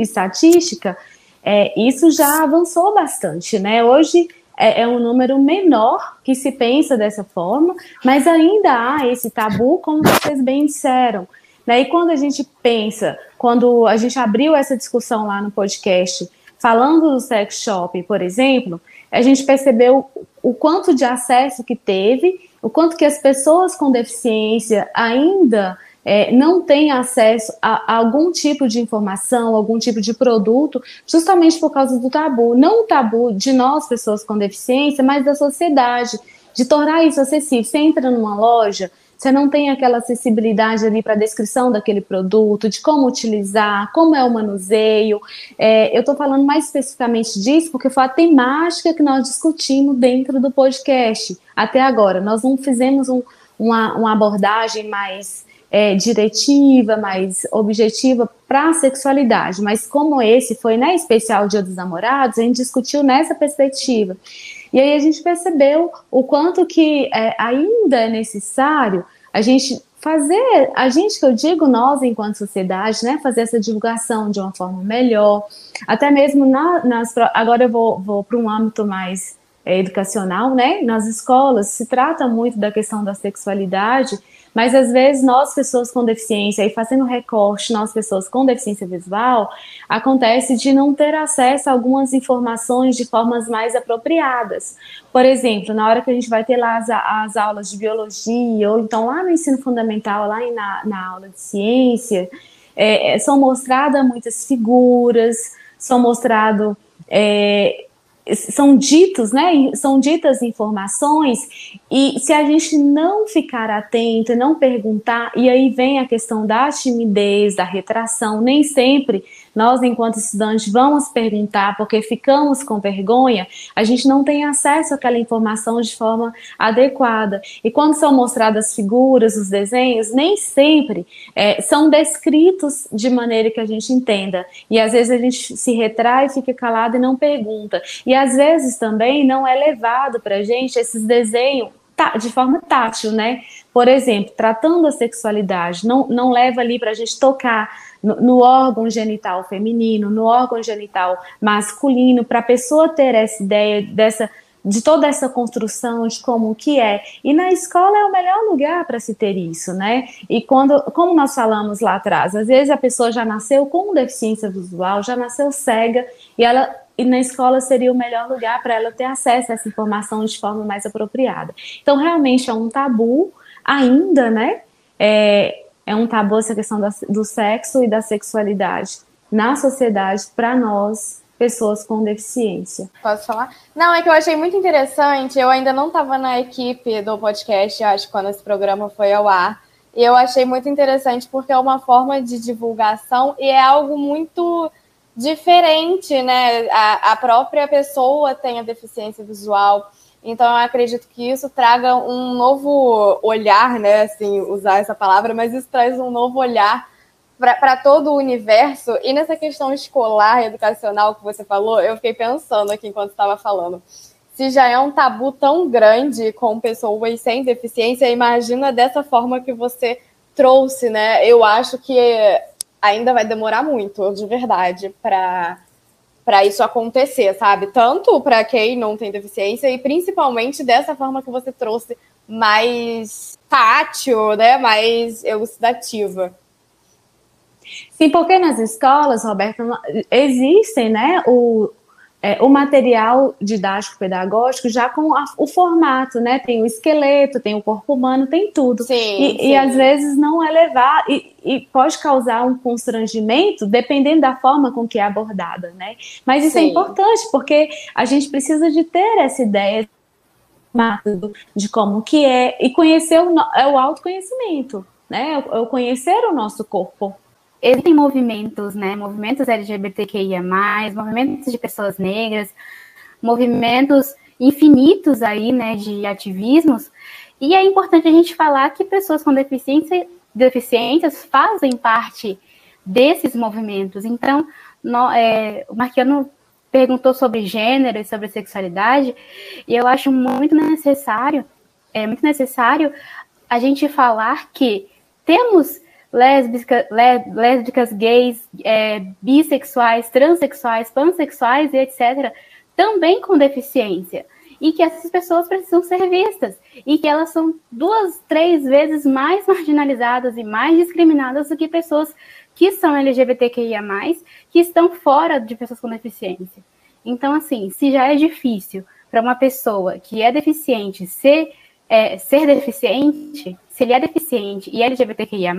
estatística, é, isso já avançou bastante, né? Hoje é, é, um número menor que se pensa dessa forma, mas ainda há esse tabu, como vocês bem disseram. Né? E quando a gente pensa, quando a gente abriu essa discussão lá no podcast, falando do sex shop, por exemplo, a gente percebeu o quanto de acesso que teve, o quanto que as pessoas com deficiência ainda é, não têm acesso a, a, algum tipo de informação, algum tipo de produto, justamente por causa do tabu. Não o tabu de nós, pessoas com deficiência, mas da sociedade, de tornar isso acessível. Você entra numa loja, você não tem aquela acessibilidade ali para a descrição daquele produto, de como utilizar, como é o manuseio. É, eu estou falando mais especificamente disso porque foi a temática que nós discutimos dentro do podcast até agora. Nós não fizemos um, uma, uma abordagem mais é, diretiva, mais objetiva para a sexualidade, mas como esse foi né, especial Dia dos Namorados, a gente discutiu nessa perspectiva. E aí a gente percebeu o quanto que é, ainda é necessário a gente fazer, a gente que eu digo, nós enquanto sociedade, né, fazer essa divulgação de uma forma melhor, até mesmo na, nas, agora eu vou, vou para um âmbito mais é, educacional, né, nas escolas se trata muito da questão da sexualidade, mas às vezes nós, pessoas com deficiência, e fazendo recorte, nós, pessoas com deficiência visual, acontece de não ter acesso a algumas informações de formas mais apropriadas. Por exemplo, na hora que a gente vai ter lá as, as aulas de biologia, ou então lá no ensino fundamental, lá na, na aula de ciência, é, é são mostradas muitas figuras, são mostrados. É, são ditos, né? São ditas informações e se a gente não ficar atento, não perguntar, e aí vem a questão da timidez, da retração, nem sempre nós, enquanto estudantes, vamos perguntar porque ficamos com vergonha, a gente não tem acesso àquela informação de forma adequada. E quando são mostradas figuras, os desenhos, nem sempre é, são descritos de maneira que a gente entenda. E às vezes a gente se retrai, fica calado e não pergunta. E às vezes também não é levado para a gente esses desenhos de forma tátil, né? Por exemplo, tratando a sexualidade, não, não leva ali para a gente tocar no, órgão genital feminino, no órgão genital masculino, para a pessoa ter essa ideia dessa de toda essa construção de como que é. E na escola é o melhor lugar para se ter isso, né? E quando, como nós falamos lá atrás, às vezes a pessoa já nasceu com deficiência visual, já nasceu cega, e ela e na escola seria o melhor lugar para ela ter acesso a essa informação de forma mais apropriada. Então, realmente é um tabu ainda, né? É, é um tabu essa questão da, do sexo e da sexualidade na sociedade para nós, pessoas com deficiência. Posso falar? Não, é que eu achei muito interessante. Eu ainda não estava na equipe do podcast, acho, quando esse programa foi ao ar. E eu achei muito interessante porque é uma forma de divulgação e é algo muito diferente, né? A, a própria pessoa tem a deficiência visual então, eu acredito que isso traga um novo olhar, né? Assim, usar essa palavra, mas isso traz um novo olhar para todo o universo. E nessa questão escolar, educacional que você falou, eu fiquei pensando aqui enquanto estava falando. Se já é um tabu tão grande com pessoas sem deficiência, imagina dessa forma que você trouxe, né? Eu acho que ainda vai demorar muito, de verdade, para para isso acontecer, sabe? Tanto para quem não tem deficiência e principalmente dessa forma que você trouxe mais tátil, né? Mais elucidativa. Sim, porque nas escolas, Roberto, existem, né, o, é, o material didático pedagógico já com a, o formato, né? Tem o esqueleto, tem o corpo humano, tem tudo. Sim, e, sim. e às vezes não é levar e, e, pode causar um constrangimento dependendo da forma com que é abordada, né? Mas isso é sim. é importante porque a gente precisa de ter essa ideia de como que é e conhecer o, é o autoconhecimento, né? É o conhecer o nosso corpo existem movimentos, né? Movimentos LGBTQIA, movimentos de pessoas negras, movimentos infinitos aí, né, de ativismos. E é importante a gente falar que pessoas com deficiência, deficiências fazem parte desses movimentos. Então, no, é, o Marquiano perguntou sobre gênero e sobre sexualidade, e eu acho muito necessário, é muito necessário a gente falar que temos lésbica, lésbicas, gays, é, bissexuais, transexuais, pansexuais e etc., também com deficiência. E que essas pessoas precisam ser vistas. E que elas são duas, três vezes mais marginalizadas e mais discriminadas do que pessoas que são LGBTQIA, que estão fora de pessoas com deficiência. Então, assim, se já é difícil para uma pessoa que é deficiente ser é, ser deficiente, se ele é deficiente e LGBTQIA+,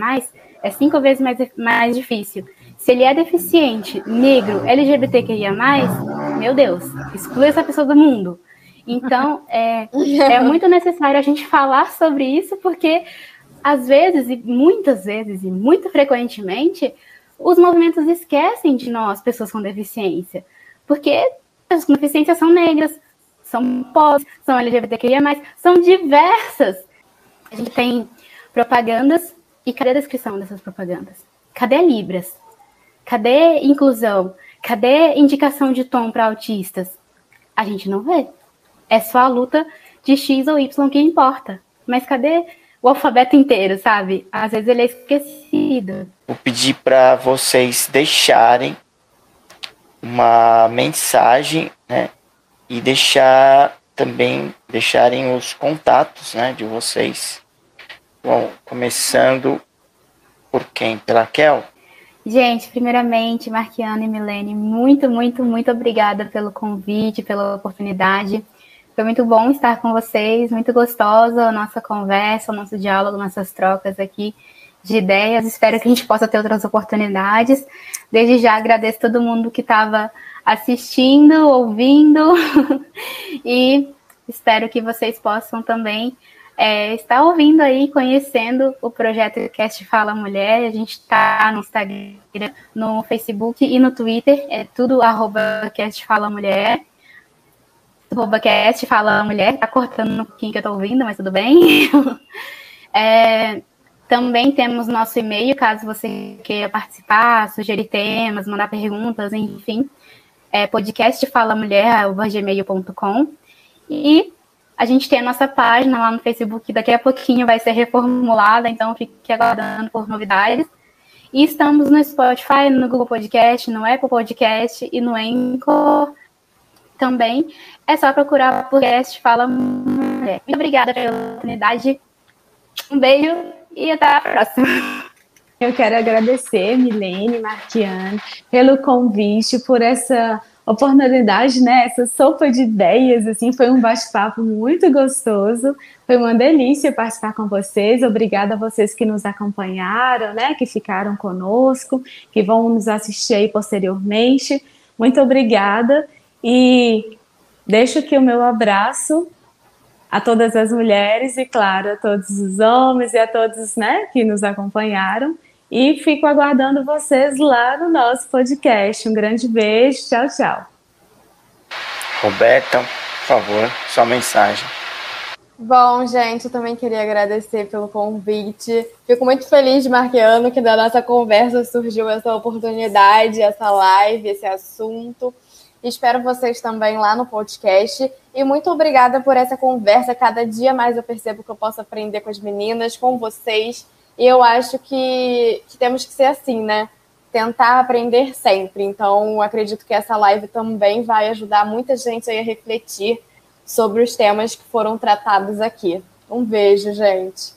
é cinco vezes mais, mais difícil. Se ele é deficiente, negro, LGBTQIA+, meu Deus, exclui essa pessoa do mundo. Então, é, *laughs* é muito necessário a gente falar sobre isso, porque às vezes, e muitas vezes, e muito frequentemente, os movimentos esquecem de nós, pessoas com deficiência. Porque pessoas com deficiência são negras, são pobres, são LGBTQIA, são diversas. A gente tem propagandas e cadê a descrição dessas propagandas? Cadê Libras? Cadê inclusão? Cadê indicação de tom para autistas? A gente não vê. É só a luta de X ou Y que importa. Mas cadê o alfabeto inteiro, sabe? Às vezes ele é esquecido. Vou pedir para vocês deixarem uma mensagem, né? E deixar também deixarem os contatos, né, de vocês. Bom, começando por quem? Pela Kel? Gente, primeiramente, Marquiana e Milene, muito, muito, muito obrigada pelo convite, pela oportunidade. Foi muito bom estar com vocês, muito gostosa a nossa conversa, o nosso diálogo, nossas trocas aqui de ideias. Espero que a gente possa ter outras oportunidades. Desde já agradeço todo mundo que estava assistindo, ouvindo *laughs* e espero que vocês possam também é, estar ouvindo aí, conhecendo o projeto Cast Fala Mulher. A gente está no Instagram, no Facebook e no Twitter, é tudo arroba Cast Fala Mulher arroba cast, fala mulher, tá cortando um pouquinho que eu tô ouvindo, mas tudo bem. *laughs* é, também temos nosso e-mail, caso você queira participar, sugerir temas, mandar perguntas, enfim. É podcastfalamulher.gmail.com E a gente tem a nossa página lá no Facebook, daqui a pouquinho vai ser reformulada, então fique aguardando por novidades. E estamos no Spotify, no Google Podcast, no Apple Podcast e no Anchor também. É só procurar o podcast Fala Mulher. Muito obrigada pela oportunidade. Um beijo e até a próxima. Eu quero agradecer, Milene, Marquiane, pelo convite, por essa oportunidade, né? Essa sopa de ideias, assim, foi um bate-papo muito gostoso. Foi uma delícia participar com vocês. Obrigada a vocês que nos acompanharam, né? Que ficaram conosco, que vão nos assistir aí posteriormente. Muito obrigada. E deixo aqui o meu abraço a todas as mulheres e, claro, a todos os homens e a todos né, que nos acompanharam. E fico aguardando vocês lá no nosso podcast. Um grande beijo. Tchau, tchau. Roberta, por favor, sua mensagem. Bom, gente, eu também queria agradecer pelo convite. Fico muito feliz, de Marqueano, que da nossa conversa surgiu essa oportunidade, essa live, esse assunto. Espero vocês também lá no podcast. E muito obrigada por essa conversa. Cada dia mais eu percebo que eu posso aprender com as meninas, com vocês. E eu acho que, que temos que ser assim, né? Tentar aprender sempre. Então, acredito que essa live também vai ajudar muita gente a refletir sobre os temas que foram tratados aqui. Um beijo, gente.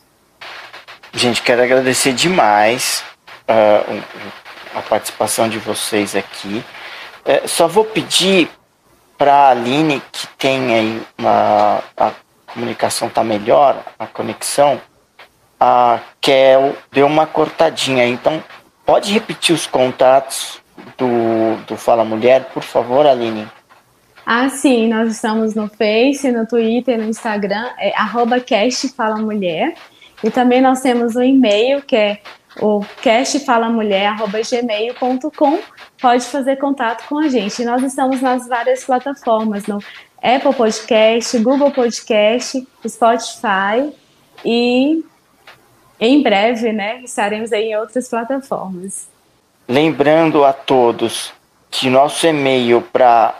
Gente, quero agradecer demais uh, a participação de vocês aqui. É, só vou pedir para a Aline, que tem aí uma. A comunicação tá melhor, a conexão, a Kel deu uma cortadinha. Então, pode repetir os contatos do, do Fala Mulher, por favor, Aline? Ah, sim, nós estamos no Face, no Twitter, no Instagram, é arroba Mulher. E também nós temos um e-mail que é o castfalamulher.gmail.com pode fazer contato com a gente. Nós estamos nas várias plataformas, no Apple Podcast, Google Podcast, Spotify e em breve, né, estaremos aí em outras plataformas. Lembrando a todos que nosso e-mail para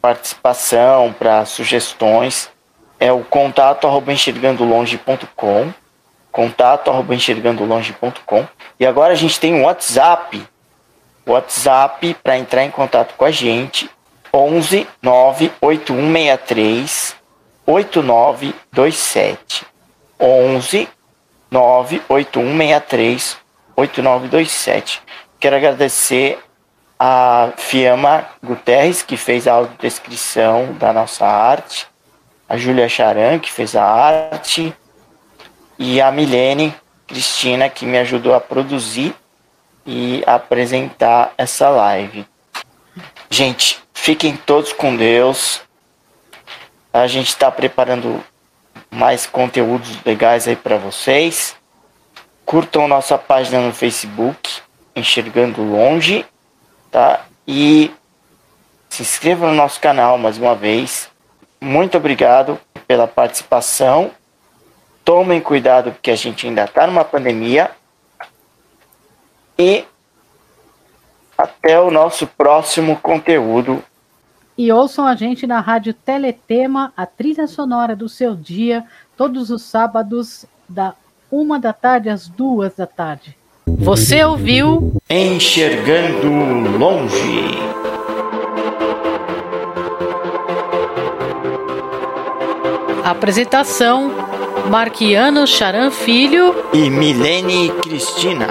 participação, para sugestões é o contato arroba enxergandolonge.com. E agora a gente tem um WhatsApp. WhatsApp para entrar em contato com a gente. 11 98163 8927. 11 98163 8927. Quero agradecer a Fiamma Guterres, que fez a audiodescrição da nossa arte, a Júlia Charan, que fez a arte, e a Milene Cristina, que me ajudou a produzir e apresentar essa live. Gente, fiquem todos com Deus. A gente está preparando mais conteúdos legais aí para vocês. Curtam nossa página no Facebook, Enxergando Longe, tá? E se inscrevam no nosso canal mais uma vez. Muito obrigado pela participação Tomem cuidado porque a gente ainda está numa pandemia. E até o nosso próximo conteúdo. E ouçam a gente na Rádio Teletema, a trilha sonora do seu dia, todos os sábados, da uma da tarde às duas da tarde. Você ouviu Enxergando Longe. Apresentação: Marquiano Charan Filho e Milene Cristina.